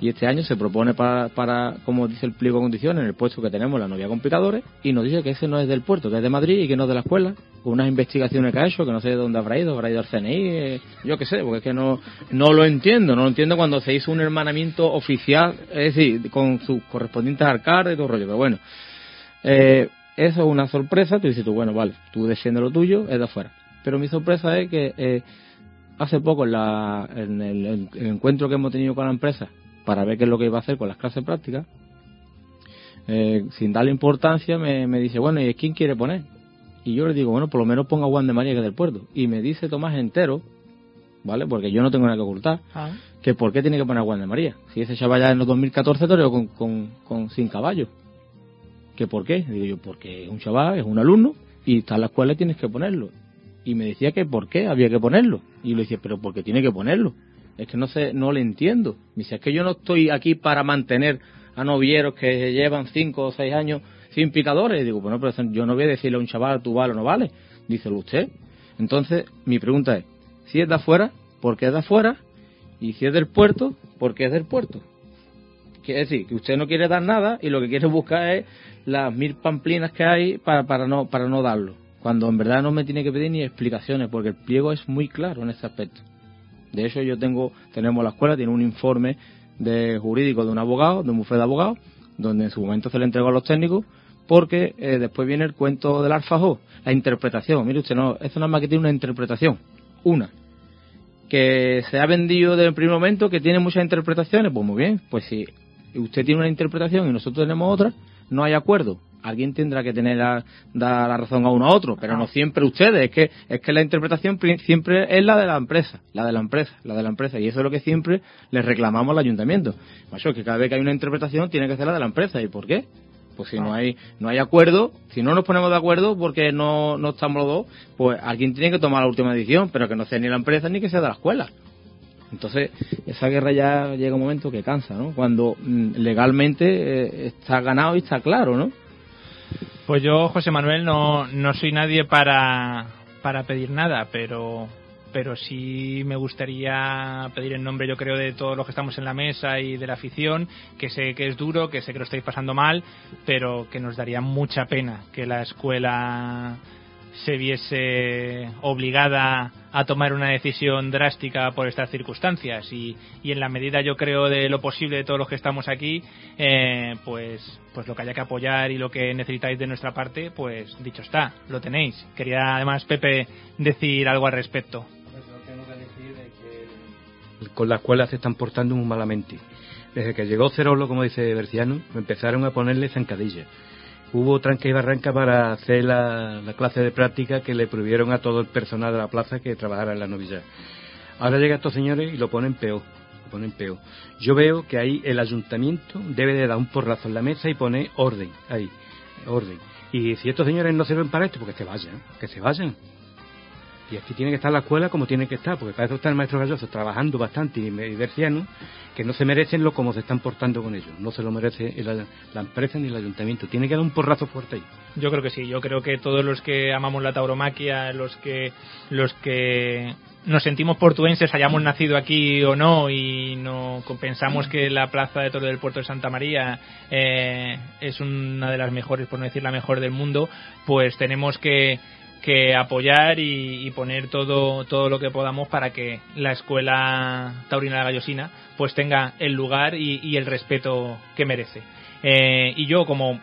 S8: Y este año se propone para, para, como dice el pliego de condiciones, en el puesto que tenemos la novia con picadores, y nos dice que ese no es del puerto, que es de Madrid y que no es de la escuela. Con unas investigaciones que ha hecho, que no sé de dónde habrá ido, habrá ido al CNI, eh, yo qué sé, porque es que no, no lo entiendo, no lo entiendo cuando se hizo un hermanamiento oficial, es decir, con sus correspondientes alcaldes y todo rollo, pero bueno. Eh, eso es una sorpresa, tú dices tú, bueno, vale, tú defiendes lo tuyo, es de afuera. Pero mi sorpresa es que eh, hace poco la, en el encuentro que hemos tenido con la empresa para ver qué es lo que iba a hacer con las clases prácticas, eh, sin darle importancia, me, me dice, bueno, ¿y quién quiere poner? Y yo le digo, bueno, por lo menos ponga Juan de María, que es del puerto. Y me dice Tomás entero, ¿vale? Porque yo no tengo nada que ocultar, que por qué tiene que poner a Juan de María. Si ese chaval ya en los 2014 toreó con, con, con sin caballo. ¿Que por qué? Digo yo, porque es un chaval, es un alumno, y está en la escuela y tienes que ponerlo. Y me decía que por qué había que ponerlo. Y yo le decía, pero porque tiene que ponerlo. Es que no sé, no le entiendo. Me dice, es que yo no estoy aquí para mantener a novieros que llevan cinco o seis años sin picadores. Y digo, bueno, pero yo no voy a decirle a un chaval, tú vale o no vale. Díselo usted. Entonces, mi pregunta es, si es de afuera, ¿por qué es de afuera? Y si es del puerto, ¿por qué es del puerto? Quiere decir, que usted no quiere dar nada y lo que quiere buscar es las mil pamplinas que hay para, para, no, para no darlo. Cuando en verdad no me tiene que pedir ni explicaciones, porque el pliego es muy claro en ese aspecto. De hecho, yo tengo, tenemos la escuela, tiene un informe de jurídico de un abogado, de un bufete de abogados, donde en su momento se le entregó a los técnicos, porque eh, después viene el cuento del alfajó, la interpretación. Mire usted, no, eso nada más que tiene una interpretación, una. Que se ha vendido desde el primer momento, que tiene muchas interpretaciones, pues muy bien, pues si usted tiene una interpretación y nosotros tenemos otra, no hay acuerdo. Alguien tendrá que tener la, dar la razón a uno a otro, pero no siempre ustedes. Es que es que la interpretación siempre es la de la empresa, la de la empresa, la de la empresa. Y eso es lo que siempre le reclamamos al ayuntamiento. Macho, que cada vez que hay una interpretación tiene que ser la de la empresa. ¿Y por qué? Pues si no hay no hay acuerdo, si no nos ponemos de acuerdo porque no, no estamos los dos, pues alguien tiene que tomar la última decisión, pero que no sea ni la empresa ni que sea de la escuela. Entonces, esa guerra ya llega un momento que cansa, ¿no? Cuando mm, legalmente eh, está ganado y está claro, ¿no?
S3: Pues yo, José Manuel, no, no soy nadie para, para pedir nada, pero pero sí me gustaría pedir en nombre, yo creo, de todos los que estamos en la mesa y de la afición, que sé que es duro, que sé que lo estáis pasando mal, pero que nos daría mucha pena que la escuela se viese obligada a tomar una decisión drástica por estas circunstancias. Y, y en la medida yo creo de lo posible de todos los que estamos aquí eh, pues pues lo que haya que apoyar y lo que necesitáis de nuestra parte pues dicho está lo tenéis. Quería además Pepe decir algo al respecto.
S5: Con la escuela se están portando muy malamente. Desde que llegó Cerolo como dice Berciano empezaron a ponerle zancadillas hubo tranca y barranca para hacer la, clase de práctica que le prohibieron a todo el personal de la plaza que trabajara en la novilla. Ahora llegan estos señores y lo ponen peor, lo ponen peor. Yo veo que ahí el ayuntamiento debe de dar un porrazo en la mesa y poner orden, ahí, orden. Y si estos señores no sirven para esto, pues que se vayan, que se vayan. Y aquí tiene que estar la escuela como tiene que estar, porque para eso está el maestro Galloso trabajando bastante y Berciano, que no se merecen lo como se están portando con ellos. No se lo merece la, empresa ni el ayuntamiento. Tiene que dar un porrazo fuerte ahí.
S3: Yo creo que sí. Yo creo que todos los que amamos la tauromaquia, los que, los que nos sentimos portuenses, hayamos nacido aquí o no, y no pensamos que la plaza de Toro del Puerto de Santa María eh, es una de las mejores, por no decir la mejor del mundo, pues tenemos que que apoyar y, poner todo todo lo que podamos para que la escuela taurina de gallosina pues tenga el lugar y, el respeto que merece. Eh, y yo como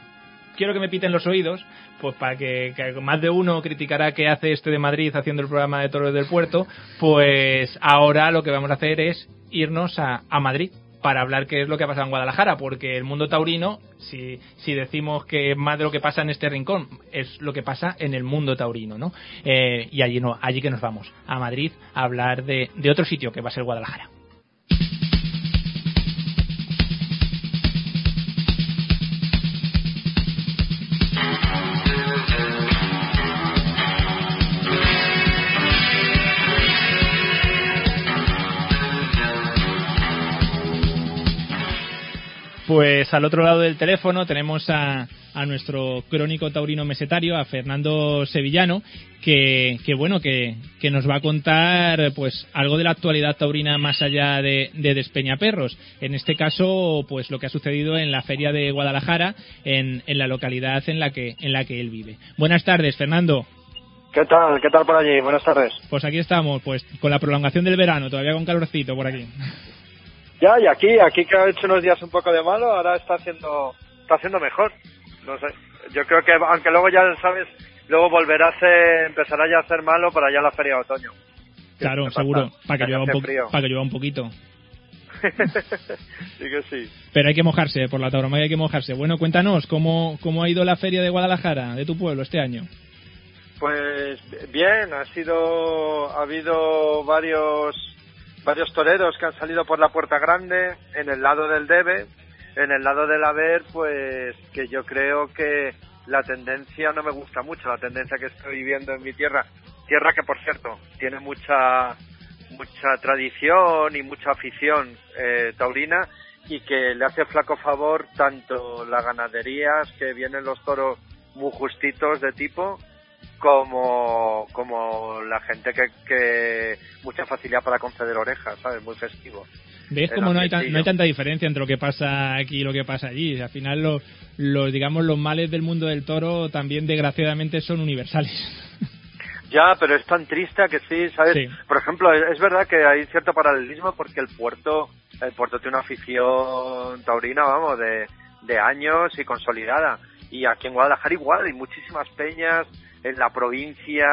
S3: quiero que me piten los oídos pues para que, más de uno criticará que hace este de Madrid haciendo el programa de toros del puerto pues ahora lo que vamos a hacer es irnos a, a Madrid para hablar qué es lo que ha pasado en Guadalajara, porque el mundo taurino, si, si decimos que más de lo que pasa en este rincón es lo que pasa en el mundo taurino, ¿no? Eh, y allí no, allí que nos vamos, a Madrid, a hablar de, de otro sitio que va a ser Guadalajara. Pues al otro lado del teléfono tenemos a, nuestro crónico taurino mesetario, a Fernando Sevillano, que, bueno, que, nos va a contar pues algo de la actualidad taurina más allá de, de Despeñaperros. En este caso, pues lo que ha sucedido en la feria de Guadalajara, en, en la localidad en la que en la que él vive. Buenas tardes, Fernando.
S9: ¿Qué tal? ¿Qué tal por allí? Buenas tardes.
S3: Pues aquí estamos, pues con la prolongación del verano, todavía con calorcito por aquí.
S9: Ya, y aquí, aquí que ha hecho unos días un poco de malo, ahora está haciendo, está haciendo mejor. No sé, yo creo que, aunque luego ya sabes, luego volverá a hacer, empezará ya a ser malo para ya la feria de otoño.
S3: Claro, seguro, para que, llueva un para que llueva un poquito.
S9: sí que sí.
S3: Pero hay que mojarse, por la tauromaquia hay que mojarse. Bueno, cuéntanos, ¿cómo, ¿cómo ha ido la feria de Guadalajara, de tu pueblo, este año?
S9: Pues bien, ha sido, ha habido varios varios toreros que han salido por la puerta grande en el lado del debe, en el lado del haber, pues que yo creo que la tendencia no me gusta mucho, la tendencia que estoy viendo en mi tierra, tierra que por cierto tiene mucha mucha tradición y mucha afición eh, taurina y que le hace flaco favor tanto la ganadería, que vienen los toros muy justitos de tipo, como, como la gente que, que mucha facilidad para conceder orejas, ¿sabes? Muy festivo.
S3: ¿Ves cómo no hay, no hay tanta diferencia entre lo que pasa aquí y lo que pasa allí? Al final, los, los, digamos, los males del mundo del toro también, desgraciadamente, son universales.
S9: Ya, pero es tan triste que sí, ¿sabes? Por ejemplo, es verdad que hay cierto paralelismo porque el puerto, el puerto tiene una afición taurina, vamos, de, de años y consolidada. Y aquí en Guadalajara igual, hay muchísimas peñas, en la provincia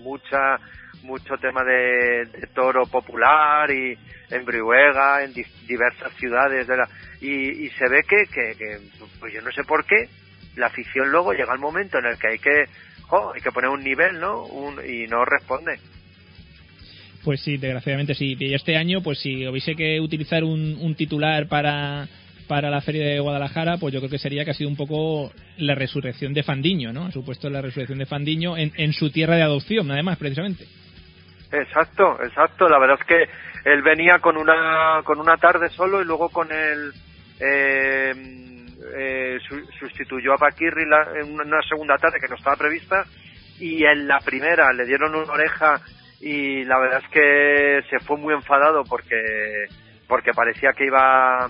S9: mucha mucho tema de, toro popular y en Brihuega, en diversas ciudades de la, y, se ve que, que, pues yo no sé por qué, la afición luego llega el momento en el que hay que, hay que poner un nivel, ¿no? y no responde.
S3: Pues sí, desgraciadamente sí. Y este año, pues si hubiese que utilizar un titular para para la feria de Guadalajara, pues yo creo que sería que ha sido un poco la resurrección de Fandiño, ¿no? Ha supuesto la resurrección de Fandiño en, en su tierra de adopción, además, precisamente.
S9: Exacto, exacto. La verdad es que él venía con una con una tarde solo y luego con el eh, eh, sustituyó a Paquirri en una segunda tarde que no estaba prevista y en la primera le dieron una oreja y la verdad es que se fue muy enfadado porque porque parecía que iba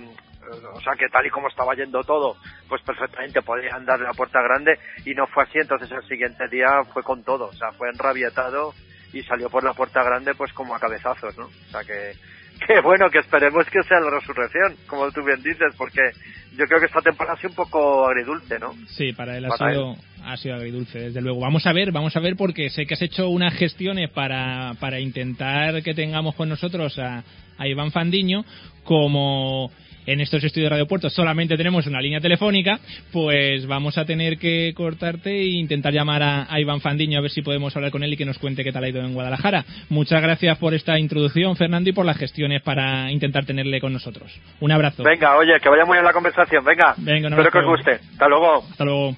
S9: o sea que tal y como estaba yendo todo pues perfectamente podían darle la puerta grande y no fue así entonces el siguiente día fue con todo o sea fue enrabietado y salió por la puerta grande pues como a cabezazos no o sea que que bueno, que esperemos que sea la resurrección, como tú bien dices, porque yo creo que esta temporada ha sido un poco agridulce, ¿no?
S3: Sí, para él ha, sido, ha sido agridulce, desde luego. Vamos a ver, vamos a ver, porque sé que has hecho unas gestiones para, para intentar que tengamos con nosotros a, a Iván Fandiño como en estos estudios de Radio solamente tenemos una línea telefónica, pues vamos a tener que cortarte e intentar llamar a, Iván Fandiño a ver si podemos hablar con él y que nos cuente qué tal ha ido en Guadalajara. Muchas gracias por esta introducción, Fernando, y por las gestiones para intentar tenerle con nosotros. Un abrazo.
S9: Venga, oye, que vaya muy bien la conversación. Venga, Venga espero que os guste. Hasta luego.
S3: Hasta luego.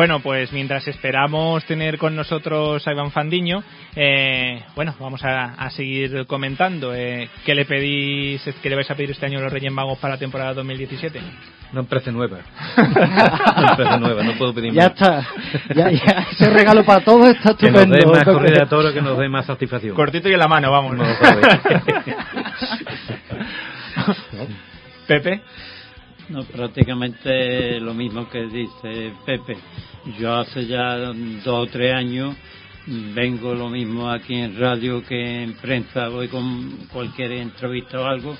S3: Bueno, pues mientras esperamos tener con nosotros a Iván Fandiño, eh, bueno, vamos a, seguir comentando. Eh, ¿Qué le pedís, qué le vais a pedir este año a los Reyes Magos para la temporada 2017?
S5: Una empresa nueva. Una empresa nueva, no puedo pedir
S7: más. Ya está, ya, ya, ese regalo para todos está estupendo.
S5: Que nos dé más corrida a toro, que nos dé más satisfacción.
S3: Cortito y en la mano, vamos. Pepe.
S6: No, prácticamente lo mismo que dice Pepe. Yo hace ya dos o tres años vengo lo mismo aquí en radio que en prensa, voy con cualquier entrevista o algo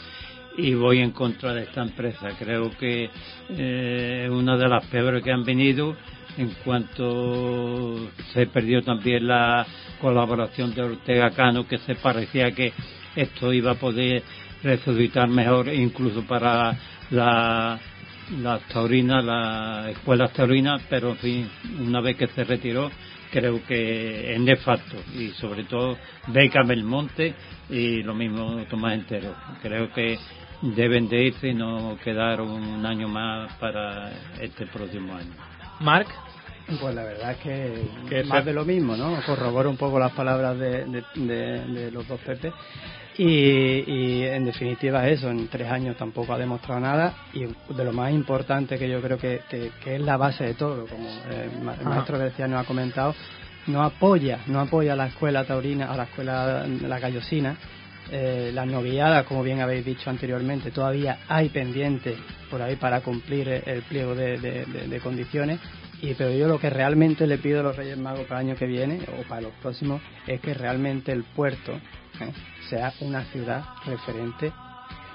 S6: y voy en contra de esta empresa. Creo que eh, es una de las peores que han venido en cuanto se perdió también la colaboración de Ortega Cano, que se parecía que esto iba a poder resucitar mejor incluso para la las taurinas, las escuelas taurinas, pero en fin, una vez que se retiró, creo que es nefasto y sobre todo Beca Belmonte y lo mismo Tomás Entero. Creo que deben de irse y no quedar un año más para este próximo año.
S3: Marc.
S4: Pues la verdad es que, más de lo mismo, ¿no? Corroboro un poco las palabras de, de los dos Pepe y, en definitiva eso, en tres años tampoco ha demostrado nada y de lo más importante que yo creo que, es la base de todo, como el maestro decía nos ha comentado, no apoya, no apoya a la escuela taurina, a la escuela la gallosina, eh, las novilladas, como bien habéis dicho anteriormente, todavía hay pendientes por ahí para cumplir el pliego de, condiciones. Y, pero yo lo que realmente le pido a los Reyes Magos para el año que viene o para los próximos es que realmente el puerto ¿eh? sea una ciudad referente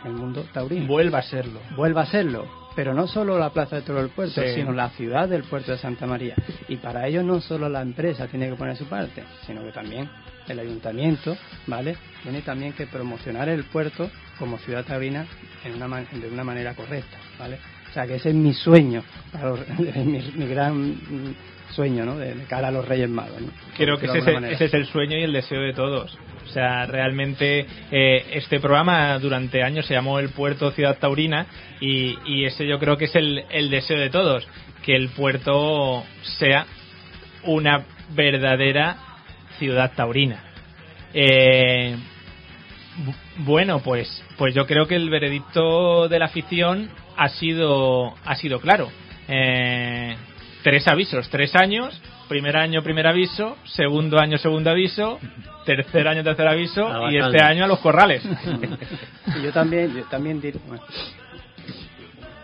S4: en el mundo taurino.
S3: Vuelva a serlo.
S4: Vuelva a serlo. Pero no solo la Plaza de Toro del Puerto, sino la ciudad del puerto de Santa María. Y para ello no solo la empresa tiene que poner su parte, sino que también el ayuntamiento, ¿vale? Tiene también que promocionar el puerto como ciudad taurina en una de una manera correcta, ¿vale? O sea que ese es mi sueño, mi, gran sueño, ¿no? De, cara a los Reyes Magos.
S3: Creo que ese es el sueño y el deseo de todos. O sea, realmente eh, este programa durante años se llamó El Puerto Ciudad Taurina y, ese yo creo que es el, deseo de todos, que el puerto sea una verdadera ciudad taurina. Eh, bueno, pues, pues yo creo que el veredicto de la afición ha sido, ha sido claro. Eh, tres avisos, tres años primer año, primer aviso, segundo año, segundo aviso, tercer año, tercer aviso y este año a los corrales.
S4: yo también, yo también digo,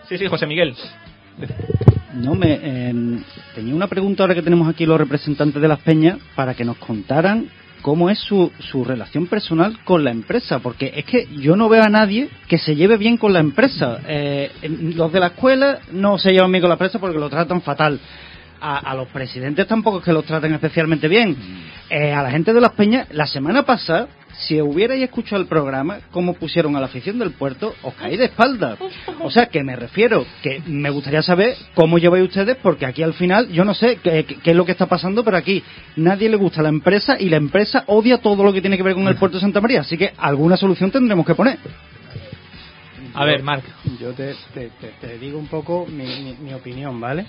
S3: Sí, sí, José Miguel.
S7: No, me em, tenía una pregunta ahora que tenemos aquí los representantes de las peñas para que nos contaran cómo es su, su relación personal con la empresa, porque es que yo no veo a nadie que se lleve bien con la empresa. Eh, los de la escuela no se llevan bien con la empresa porque lo tratan fatal. A, los presidentes tampoco es que los traten especialmente bien. Eh, a la gente de las peñas, la semana pasada si hubierais escuchado el programa, cómo pusieron a la afición del puerto, os caí de espalda. O sea, que me refiero, que me gustaría saber cómo lleváis ustedes, porque aquí al final, yo no sé qué, es lo que está pasando, pero aquí nadie le gusta la empresa y la empresa odia todo lo que tiene que ver con el puerto de Santa María. Así que alguna solución tendremos que poner.
S3: A ver, Marc.
S4: Yo te, digo un poco mi, opinión, ¿vale?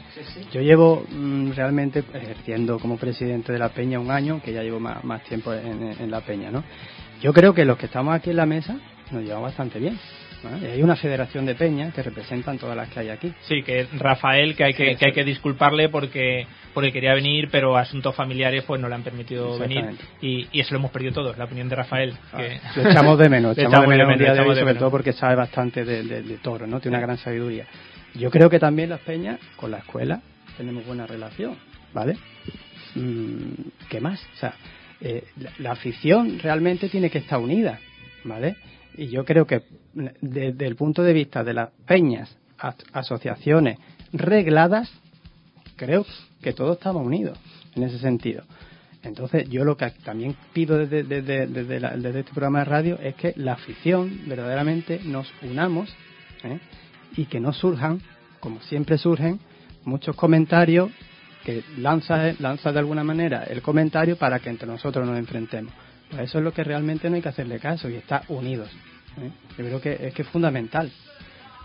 S4: Yo llevo mm, realmente ejerciendo como presidente de la Peña un año, que ya llevo más, tiempo en, la Peña, ¿no? Yo creo que los que estamos aquí en la mesa nos llevamos bastante bien. Hay una federación de peñas que representan todas las que hay aquí.
S3: Sí, que Rafael, que hay que, hay que disculparle porque porque quería venir, pero asuntos familiares pues no le han permitido venir y, eso lo hemos perdido todos, la opinión de Rafael.
S4: Ah, que... lo echamos de menos, echamos, de menos, día de hoy, sobre todo porque sabe bastante de, de, toro, ¿no? Tiene una gran sabiduría. Yo creo que también las peñas con la escuela tenemos buena relación, ¿vale? Mm, ¿Qué más? O sea, eh, la, afición realmente tiene que estar unida, ¿vale? Y yo creo que desde el punto de vista de las peñas, asociaciones regladas, creo que todos estamos unidos en ese sentido. Entonces, yo lo que también pido desde, desde, este programa de radio es que la afición verdaderamente nos unamos ¿eh? y que no surjan, como siempre surgen, muchos comentarios que lanza, lanza de alguna manera el comentario para que entre nosotros nos enfrentemos. Pues eso es lo que realmente no hay que hacerle caso y estar unidos. ¿eh? Yo creo que es que es fundamental.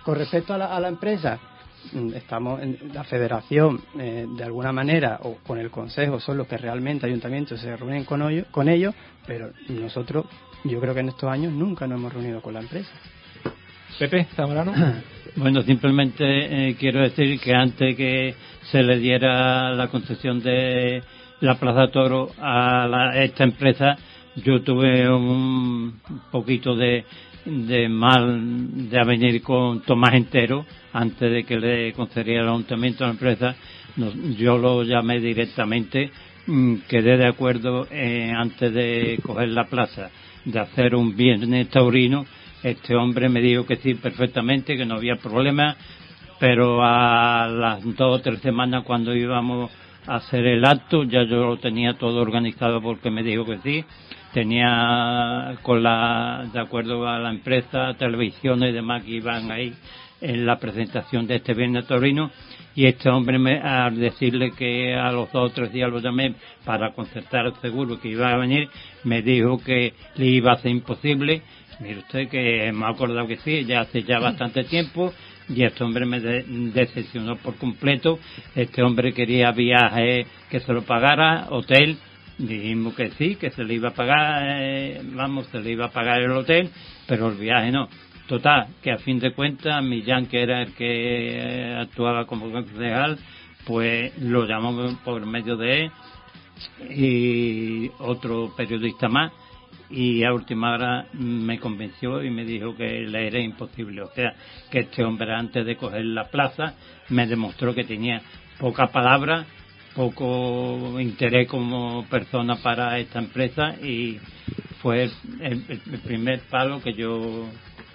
S4: Con respecto a la, a la empresa, mm, estamos en la federación eh, de alguna manera o con el consejo son los que realmente ayuntamientos se reúnen con, con ellos pero nosotros yo creo que en estos años nunca nos hemos reunido con la empresa
S3: Pepe Zamorano
S6: bueno simplemente eh, quiero decir que antes que se le diera la concesión de la Plaza Toro a esta empresa yo tuve un poquito de, mal de venir con Tomás entero antes de que le concediera el ayuntamiento a la empresa. yo lo llamé directamente, mm, quedé de acuerdo eh, antes de coger la plaza de hacer un viernes taurino. Este hombre me dijo que sí perfectamente, que no había problema, pero a las dos o tres semanas cuando íbamos a hacer el acto ya yo lo tenía todo organizado porque me dijo que sí tenía con la, de acuerdo a la empresa, televisiones y demás que iban ahí en la presentación de este viernes torino y este hombre me, al decirle que a los dos o tres días lo llamé para concertar el seguro que iba a venir, me dijo que le iba a ser imposible. Mire usted que me ha acordado que sí, ya hace ya bastante tiempo y este hombre me decepcionó por completo. Este hombre quería viaje que se lo pagara, hotel, Dijimos que sí, que se le iba a pagar, eh, vamos, se le iba a pagar el hotel, pero el viaje no. Total, que a fin de cuentas, Millán, que era el que eh, actuaba como concejal, pues lo llamamos por medio de él y otro periodista más y a última hora me convenció y me dijo que le era imposible. O sea, que este hombre antes de coger la plaza me demostró que tenía poca palabra poco interés como persona para esta empresa y fue el, primer palo que yo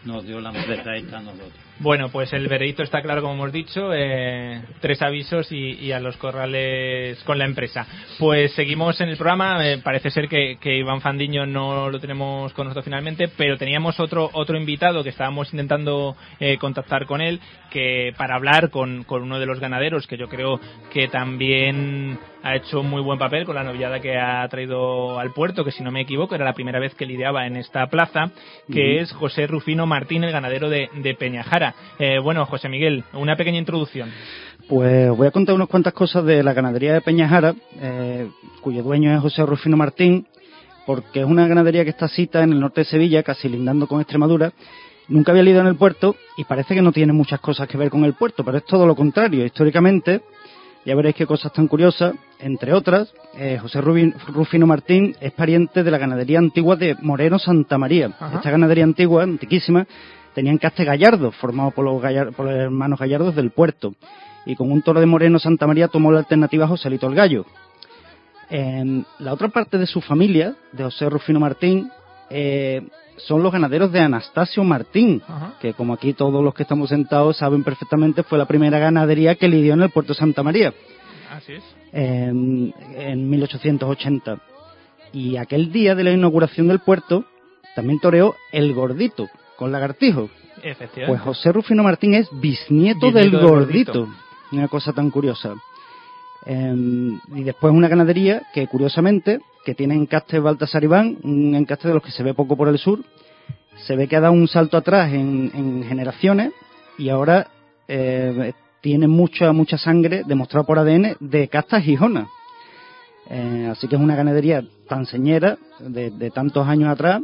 S6: nos dio la empresa esta a nosotros.
S3: Bueno, pues el veredicto está claro, como hemos dicho. Eh, tres avisos y, a los corrales con la empresa. Pues seguimos en el programa. Eh, parece ser que, Iván Fandiño no lo tenemos con nosotros finalmente, pero teníamos otro otro invitado que estábamos intentando eh, contactar con él, que para hablar con, con uno de los ganaderos, que yo creo que también ha hecho un muy buen papel con la novillada que ha traído al puerto, que si no me equivoco era la primera vez que lidiaba en esta plaza, que es José Rufino Martín, el ganadero de, de Peñajara. Eh, bueno, José Miguel, una pequeña introducción.
S7: Pues voy a contar unas cuantas cosas de la ganadería de Peñajara, eh, cuyo dueño es José Rufino Martín, porque es una ganadería que está cita en el norte de Sevilla, casi lindando con Extremadura. Nunca había lidiado en el puerto y parece que no tiene muchas cosas que ver con el puerto, pero es todo lo contrario. Históricamente Ya veréis qué cosas tan curiosas. Entre otras, eh, José Rufino Martín es pariente de la ganadería antigua de Moreno Santa María. Esta ganadería antigua, antiquísima, tenía encaste gallardo, formado por los, por los hermanos gallardos del puerto. Y con un toro de Moreno Santa María tomó la alternativa Joselito el Gallo. En la otra parte de su familia, de José Rufino Martín, eh, son los ganaderos de Anastasio Martín, que como aquí todos los que estamos sentados saben perfectamente, fue la primera ganadería que lidió en el puerto de Santa María.
S3: Así es.
S7: En, 1880. Y aquel día de la inauguración del puerto también toreó el gordito con lagartijo. Pues José Rufino Martín es bisnieto, del, gordito. Una cosa tan curiosa. Em, y después una ganadería que curiosamente que tiene encaste Baltasar Iván, un encaste de los que se ve poco por el sur, se ve que ha dado un salto atrás en, generaciones y ahora eh, tiene mucha mucha sangre demostrada por ADN de casta gijona. Eh, así que es una ganadería tan señera de, tantos años atrás,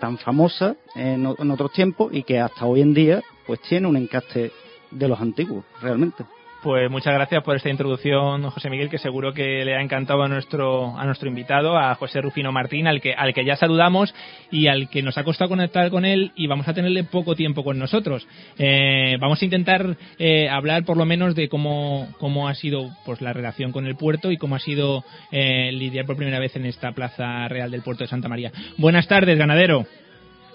S7: tan famosa en, otros tiempos y que hasta hoy en día pues tiene un encaste de los antiguos, realmente.
S3: Pues muchas gracias por esta introducción, José Miguel, que seguro que le ha encantado a nuestro, a nuestro invitado, a José Rufino Martín, al que, al que ya saludamos y al que nos ha costado conectar con él y vamos a tenerle poco tiempo con nosotros. Eh, vamos a intentar eh, hablar por lo menos de cómo, cómo ha sido pues, la relación con el puerto y cómo ha sido eh, lidiar por primera vez en esta plaza real del puerto de Santa María. Buenas tardes, ganadero.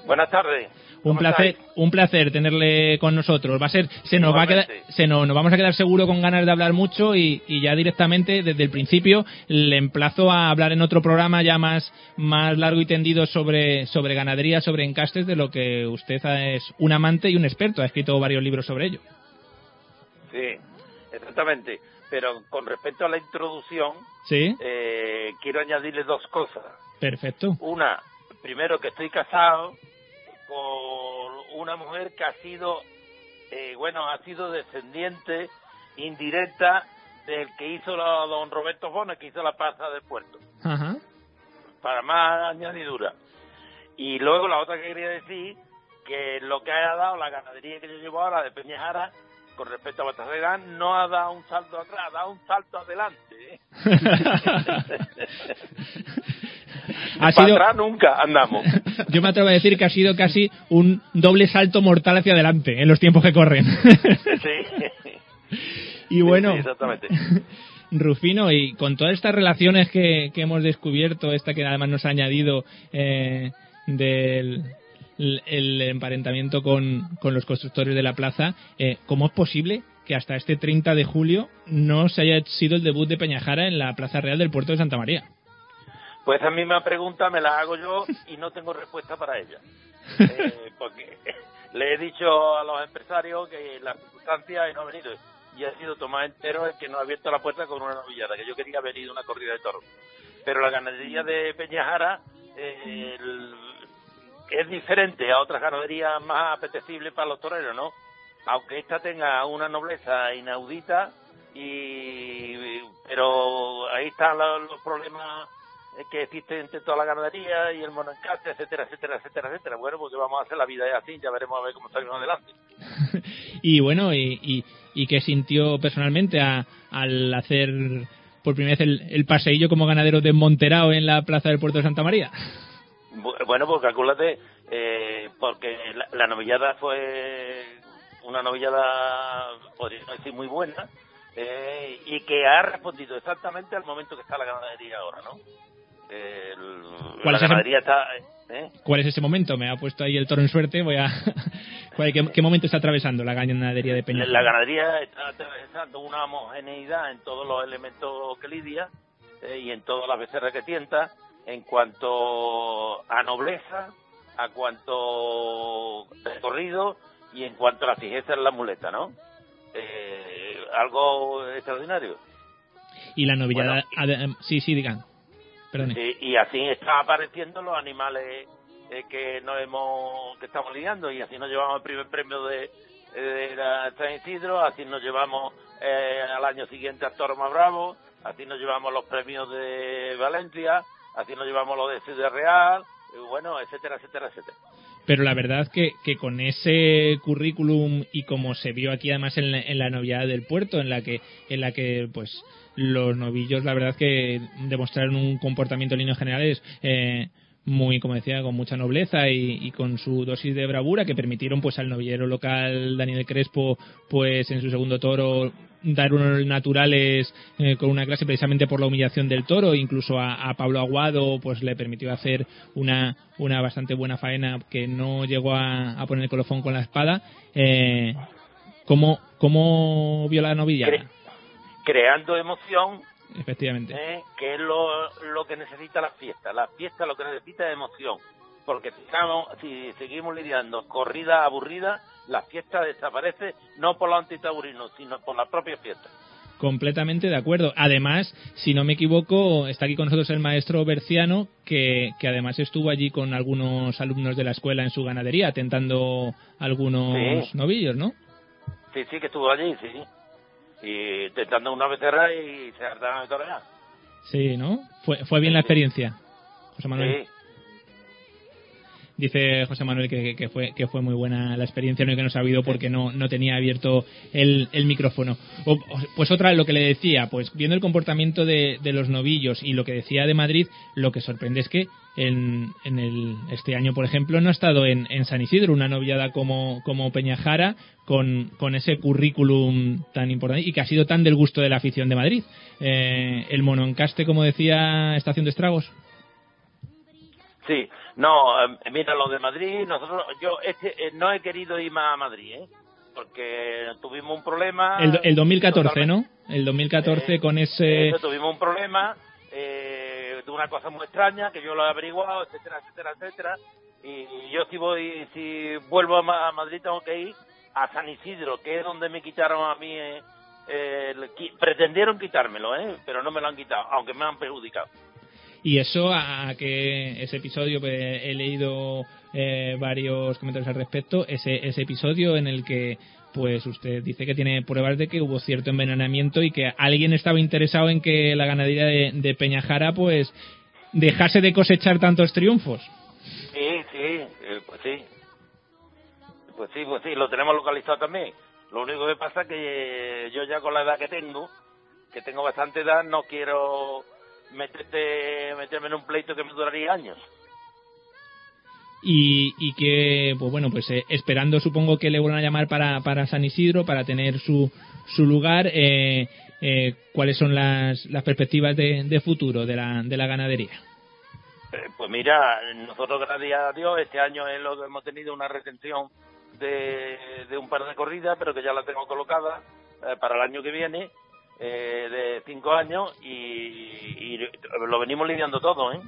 S10: Buenas tardes.
S3: Un placer, un placer tenerle con nosotros. Va a ser, se nos va a quedar, se nos, vamos a quedar seguro con ganas de hablar mucho y, ya directamente desde el principio le emplazo a hablar en otro programa ya más, más largo y tendido sobre, sobre ganadería, sobre encastes, de lo que usted es un amante y un experto. Ha escrito varios libros sobre ello.
S10: Sí, exactamente. Pero con respecto a la introducción,
S3: ¿Sí?
S10: Eh, quiero añadirle dos cosas.
S3: Perfecto.
S10: Una, primero que estoy casado por una mujer que ha sido, eh, bueno, ha sido descendiente indirecta del que hizo la, don Roberto Bona, que hizo la plaza del puerto. Para más añadidura. Y luego la otra que quería decir, que lo que haya dado la ganadería que yo llevo ahora de Peñajara, con respecto a Batarrera, no ha dado un salto atrás, ha dado un salto adelante. ¿eh?
S3: ha sido...
S10: atrás nunca andamos.
S3: Yo me atrevo a decir que ha sido casi un doble salto mortal hacia adelante en los tiempos que corren.
S10: sí.
S3: Y bueno,
S10: exactamente.
S3: Rufino, y con todas estas relaciones que, hemos descubierto, esta que además nos ha añadido eh, del el emparentamiento con, con, los constructores de la plaza, eh, ¿cómo es posible que hasta este 30 de julio no se haya sido el debut de Peñajara en la Plaza Real del Puerto de Santa María?
S10: Pues a misma pregunta me la hago yo y no tengo respuesta para ella. Eh, porque le he dicho a los empresarios que las circunstancias no ha venido y ha sido Tomás entero el que nos ha abierto la puerta con una novillada, que yo quería haber ido a una corrida de toros. Pero la ganadería de Peñajara eh, es diferente a otras ganaderías más apetecibles para los toreros, ¿no? Aunque esta tenga una nobleza inaudita, y pero ahí están los problemas que existe entre toda la ganadería y el monoencarte, etcétera, etcétera, etcétera, etcétera. Bueno, pues vamos a hacer la vida así, ya veremos a ver cómo salimos adelante.
S3: y bueno, y, y, y, qué sintió personalmente al hacer por primera vez el, el paseillo como ganadero de Monterao en la plaza del puerto de Santa María?
S10: Bueno, pues calculate, eh, porque la, novillada fue una novillada, podría decir, muy buena, eh, y que ha respondido exactamente al momento que está la ganadería ahora, ¿no?
S3: ¿Cuál, es ¿eh? ¿Cuál es ese momento? Me ha puesto ahí el toro en suerte. Voy a. ¿Qué, momento está atravesando la ganadería de Peña?
S10: La ganadería está atravesando una homogeneidad en todos los elementos que lidia eh, y en todas las becerras que tienta, en cuanto a nobleza, a cuanto recorrido y en cuanto a la fijeza en la muleta, ¿no? Eh, algo extraordinario.
S3: Y la novillada. sí, sí, digan
S10: y así están apareciendo los animales eh, que nos hemos que estamos lidiando y así nos llevamos el primer premio de, de la San Isidro, así nos llevamos eh, al año siguiente a Toro Más Bravo, así nos llevamos los premios de Valencia, así nos llevamos los de Ciudad Real, bueno, etcétera, etcétera, etcétera.
S3: Pero la verdad que, que con ese currículum y como se vio aquí además en la, en la noviedad del puerto, en la que, en la que pues los novillos la verdad que demostraron un comportamiento en líneas generales eh, muy, como decía, con mucha nobleza y, con su dosis de bravura que permitieron pues al novillero local Daniel Crespo pues en su segundo toro dar unos naturales eh, con una clase precisamente por la humillación del toro incluso a, Pablo Aguado pues le permitió hacer una, una bastante buena faena que no llegó a, poner el colofón con la espada eh, ¿cómo, ¿cómo vio la novilla?
S10: creando emoción
S3: Efectivamente.
S10: ¿Eh? Que es lo, lo que necesita la fiesta. La fiesta lo que necesita es emoción. Porque si seguimos lidiando corrida aburrida, la fiesta desaparece no por los antitaurinos, sino por la propia fiesta.
S3: Completamente de acuerdo. Además, si no me equivoco, está aquí con nosotros el maestro Berciano, que, que además estuvo allí con algunos alumnos de la escuela en su ganadería, tentando algunos novillos, ¿no?
S10: Sí, sí, que estuvo allí, sí y intentando una becerra y se hartaron de torear.
S3: Sí, ¿no? Fue, fue bien la experiencia, José Manuel. Sí. Dice José Manuel que, fue, que fue muy buena la experiencia, no que no ha habido porque no, no tenía abierto el, el micrófono. pues otra, lo que le decía, pues viendo el comportamiento de, de, los novillos y lo que decía de Madrid, lo que sorprende es que en, en el, este año, por ejemplo, no ha estado en, en San Isidro una novillada como, como Peñajara con, con ese currículum tan importante y que ha sido tan del gusto de la afición de Madrid. Eh, el mononcaste, como decía, está haciendo estragos.
S10: Sí, no, em, mira, lo de Madrid, nosotros, yo este, eh, no he querido ir más a Madrid, ¿eh? Porque tuvimos un problema.
S3: El, el 2014, ¿no? El 2014 eh, con ese.
S10: tuvimos un problema eh, de una cosa muy extraña que yo lo he averiguado, etcétera, etcétera, etcétera. Y yo si voy, si vuelvo a, Madrid tengo que ir a San Isidro, que es donde me quitaron a mí. Eh, pretendieron quitármelo, ¿eh? Pero no me lo han quitado, aunque me han perjudicado.
S3: Y eso a, que ese episodio, pues, he leído eh, varios comentarios al respecto, ese, ese episodio en el que pues usted dice que tiene pruebas de que hubo cierto envenenamiento y que alguien estaba interesado en que la ganadería de, Peñajara pues dejase de cosechar tantos triunfos.
S10: Sí, sí, eh, pues sí. Pues sí, pues sí, lo tenemos localizado también. Lo único que pasa que yo ya con la edad que tengo, que tengo bastante edad, no quiero meterte, meterme en un pleito que me duraría años.
S3: Y, y que, pues bueno, pues eh, esperando supongo que le vuelvan a llamar para, para San Isidro, para tener su, su lugar, eh, eh, ¿cuáles son las, las perspectivas de, de futuro de la, de la ganadería?
S10: pues mira, nosotros gracias a Dios este año hemos tenido una retención de, de un par de corridas, pero que ya la tengo colocada para el año que viene eh, de cinco años y, lo venimos lidiando todo, ¿eh?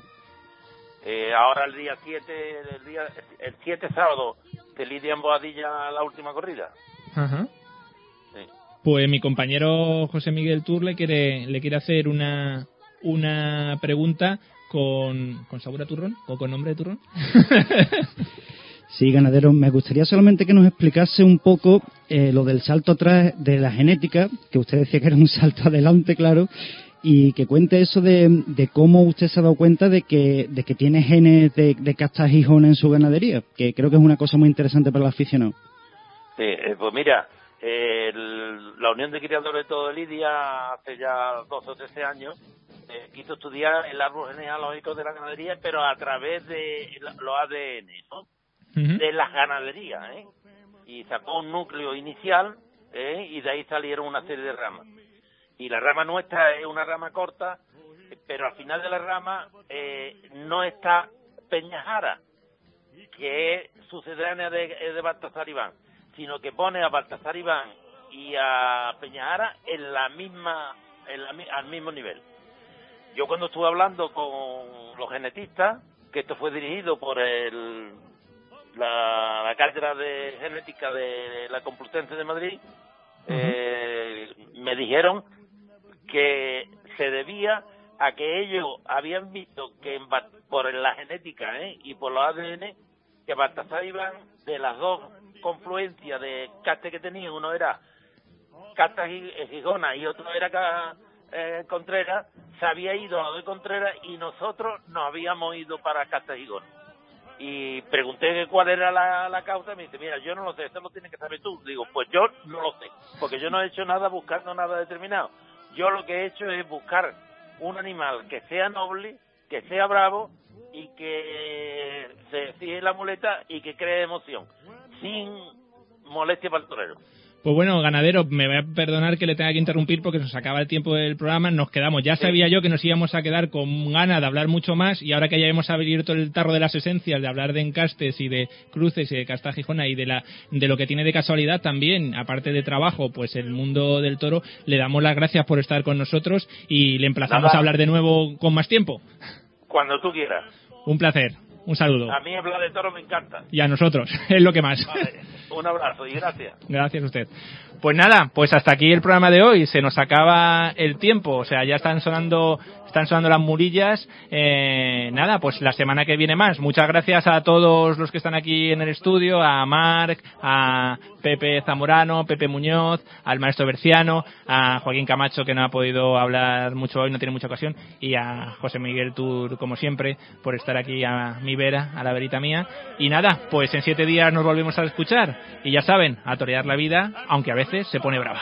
S10: ¿eh? ahora el día 7, el, día, el 7 sábado, se lidia en Boadilla la última corrida.
S3: Pues mi compañero José Miguel Tour le quiere, le quiere hacer una, una pregunta con, con sabor a turrón o con nombre de turrón.
S7: Sí, ganadero, me gustaría solamente que nos explicase un poco eh, lo del salto atrás de la genética, que usted decía que era un salto adelante, claro, y que cuente eso de, cómo usted se ha dado cuenta de que, de que tiene genes de, de castas en su ganadería, que creo que es una cosa muy interesante para el aficionado.
S10: Sí, eh, pues mira, la Unión de Criadores de todo Lidia hace ya 12 o 13 años eh, quiso estudiar el árbol genealógico de la ganadería, pero a través de los ADN, ¿no? De las ganaderías, ¿eh? Y sacó un núcleo inicial, ¿eh? Y de ahí salieron una serie de ramas. Y la rama nuestra es una rama corta, pero al final de la rama eh, no está Peñajara, que es sucedánea de, de Baltasar Iván, sino que pone a Baltasar Iván y a Peñajara en la misma, en la, al mismo nivel. Yo cuando estuve hablando con los genetistas, que esto fue dirigido por el la, cátedra de genética de la Complutense de Madrid, eh, me dijeron que se debía a que ellos habían visto que por la genética ¿eh? y por los ADN que Baltasar Iván de las dos confluencias de castes que tenían, uno era Casta Gijona y otro era eh, Contreras, se había ido a de Contreras y nosotros nos habíamos ido para Casta Gijona y pregunté cuál era la, la causa y me dice, mira, yo no lo sé, esto lo tienes que saber tú. Digo, pues yo no lo sé, porque yo no he hecho nada buscando nada determinado. Yo lo que he hecho es buscar un animal que sea noble, que sea bravo y que se fije la muleta y que cree emoción, sin molestia para el torero.
S3: Pues bueno, ganadero, me voy a perdonar que le tenga que interrumpir porque nos acaba el tiempo del programa, nos quedamos. Ya sabía yo que nos íbamos a quedar con ganas de hablar mucho más y ahora que ya hemos abierto el tarro de las esencias, de hablar de encastes y de cruces y de casta y de, la, de lo que tiene de casualidad también, aparte de trabajo, pues el mundo del toro, le damos las gracias por estar con nosotros y le emplazamos a hablar de nuevo con más tiempo.
S10: Cuando tú quieras.
S3: Un placer. Un saludo.
S10: A mí hablar de toro me encanta.
S3: Y a nosotros, es lo que más.
S10: un abrazo y gracias.
S3: Gracias a usted. Pues nada, pues hasta aquí el programa de hoy. Se nos acaba el tiempo, o sea, ya están sonando están sonando las murillas. Eh, nada, pues la semana que viene más. Muchas gracias a todos los que están aquí en el estudio, a Marc, a Pepe Zamorano, Pepe Muñoz, al maestro Berciano, a Joaquín Camacho que no ha podido hablar mucho hoy, no tiene mucha ocasión, y a José Miguel Tur, como siempre, por estar aquí a mi vera, a la verita mía. Y nada, pues en siete días nos volvemos a escuchar. Y ya saben, a torear la vida, aunque a veces se pone brava.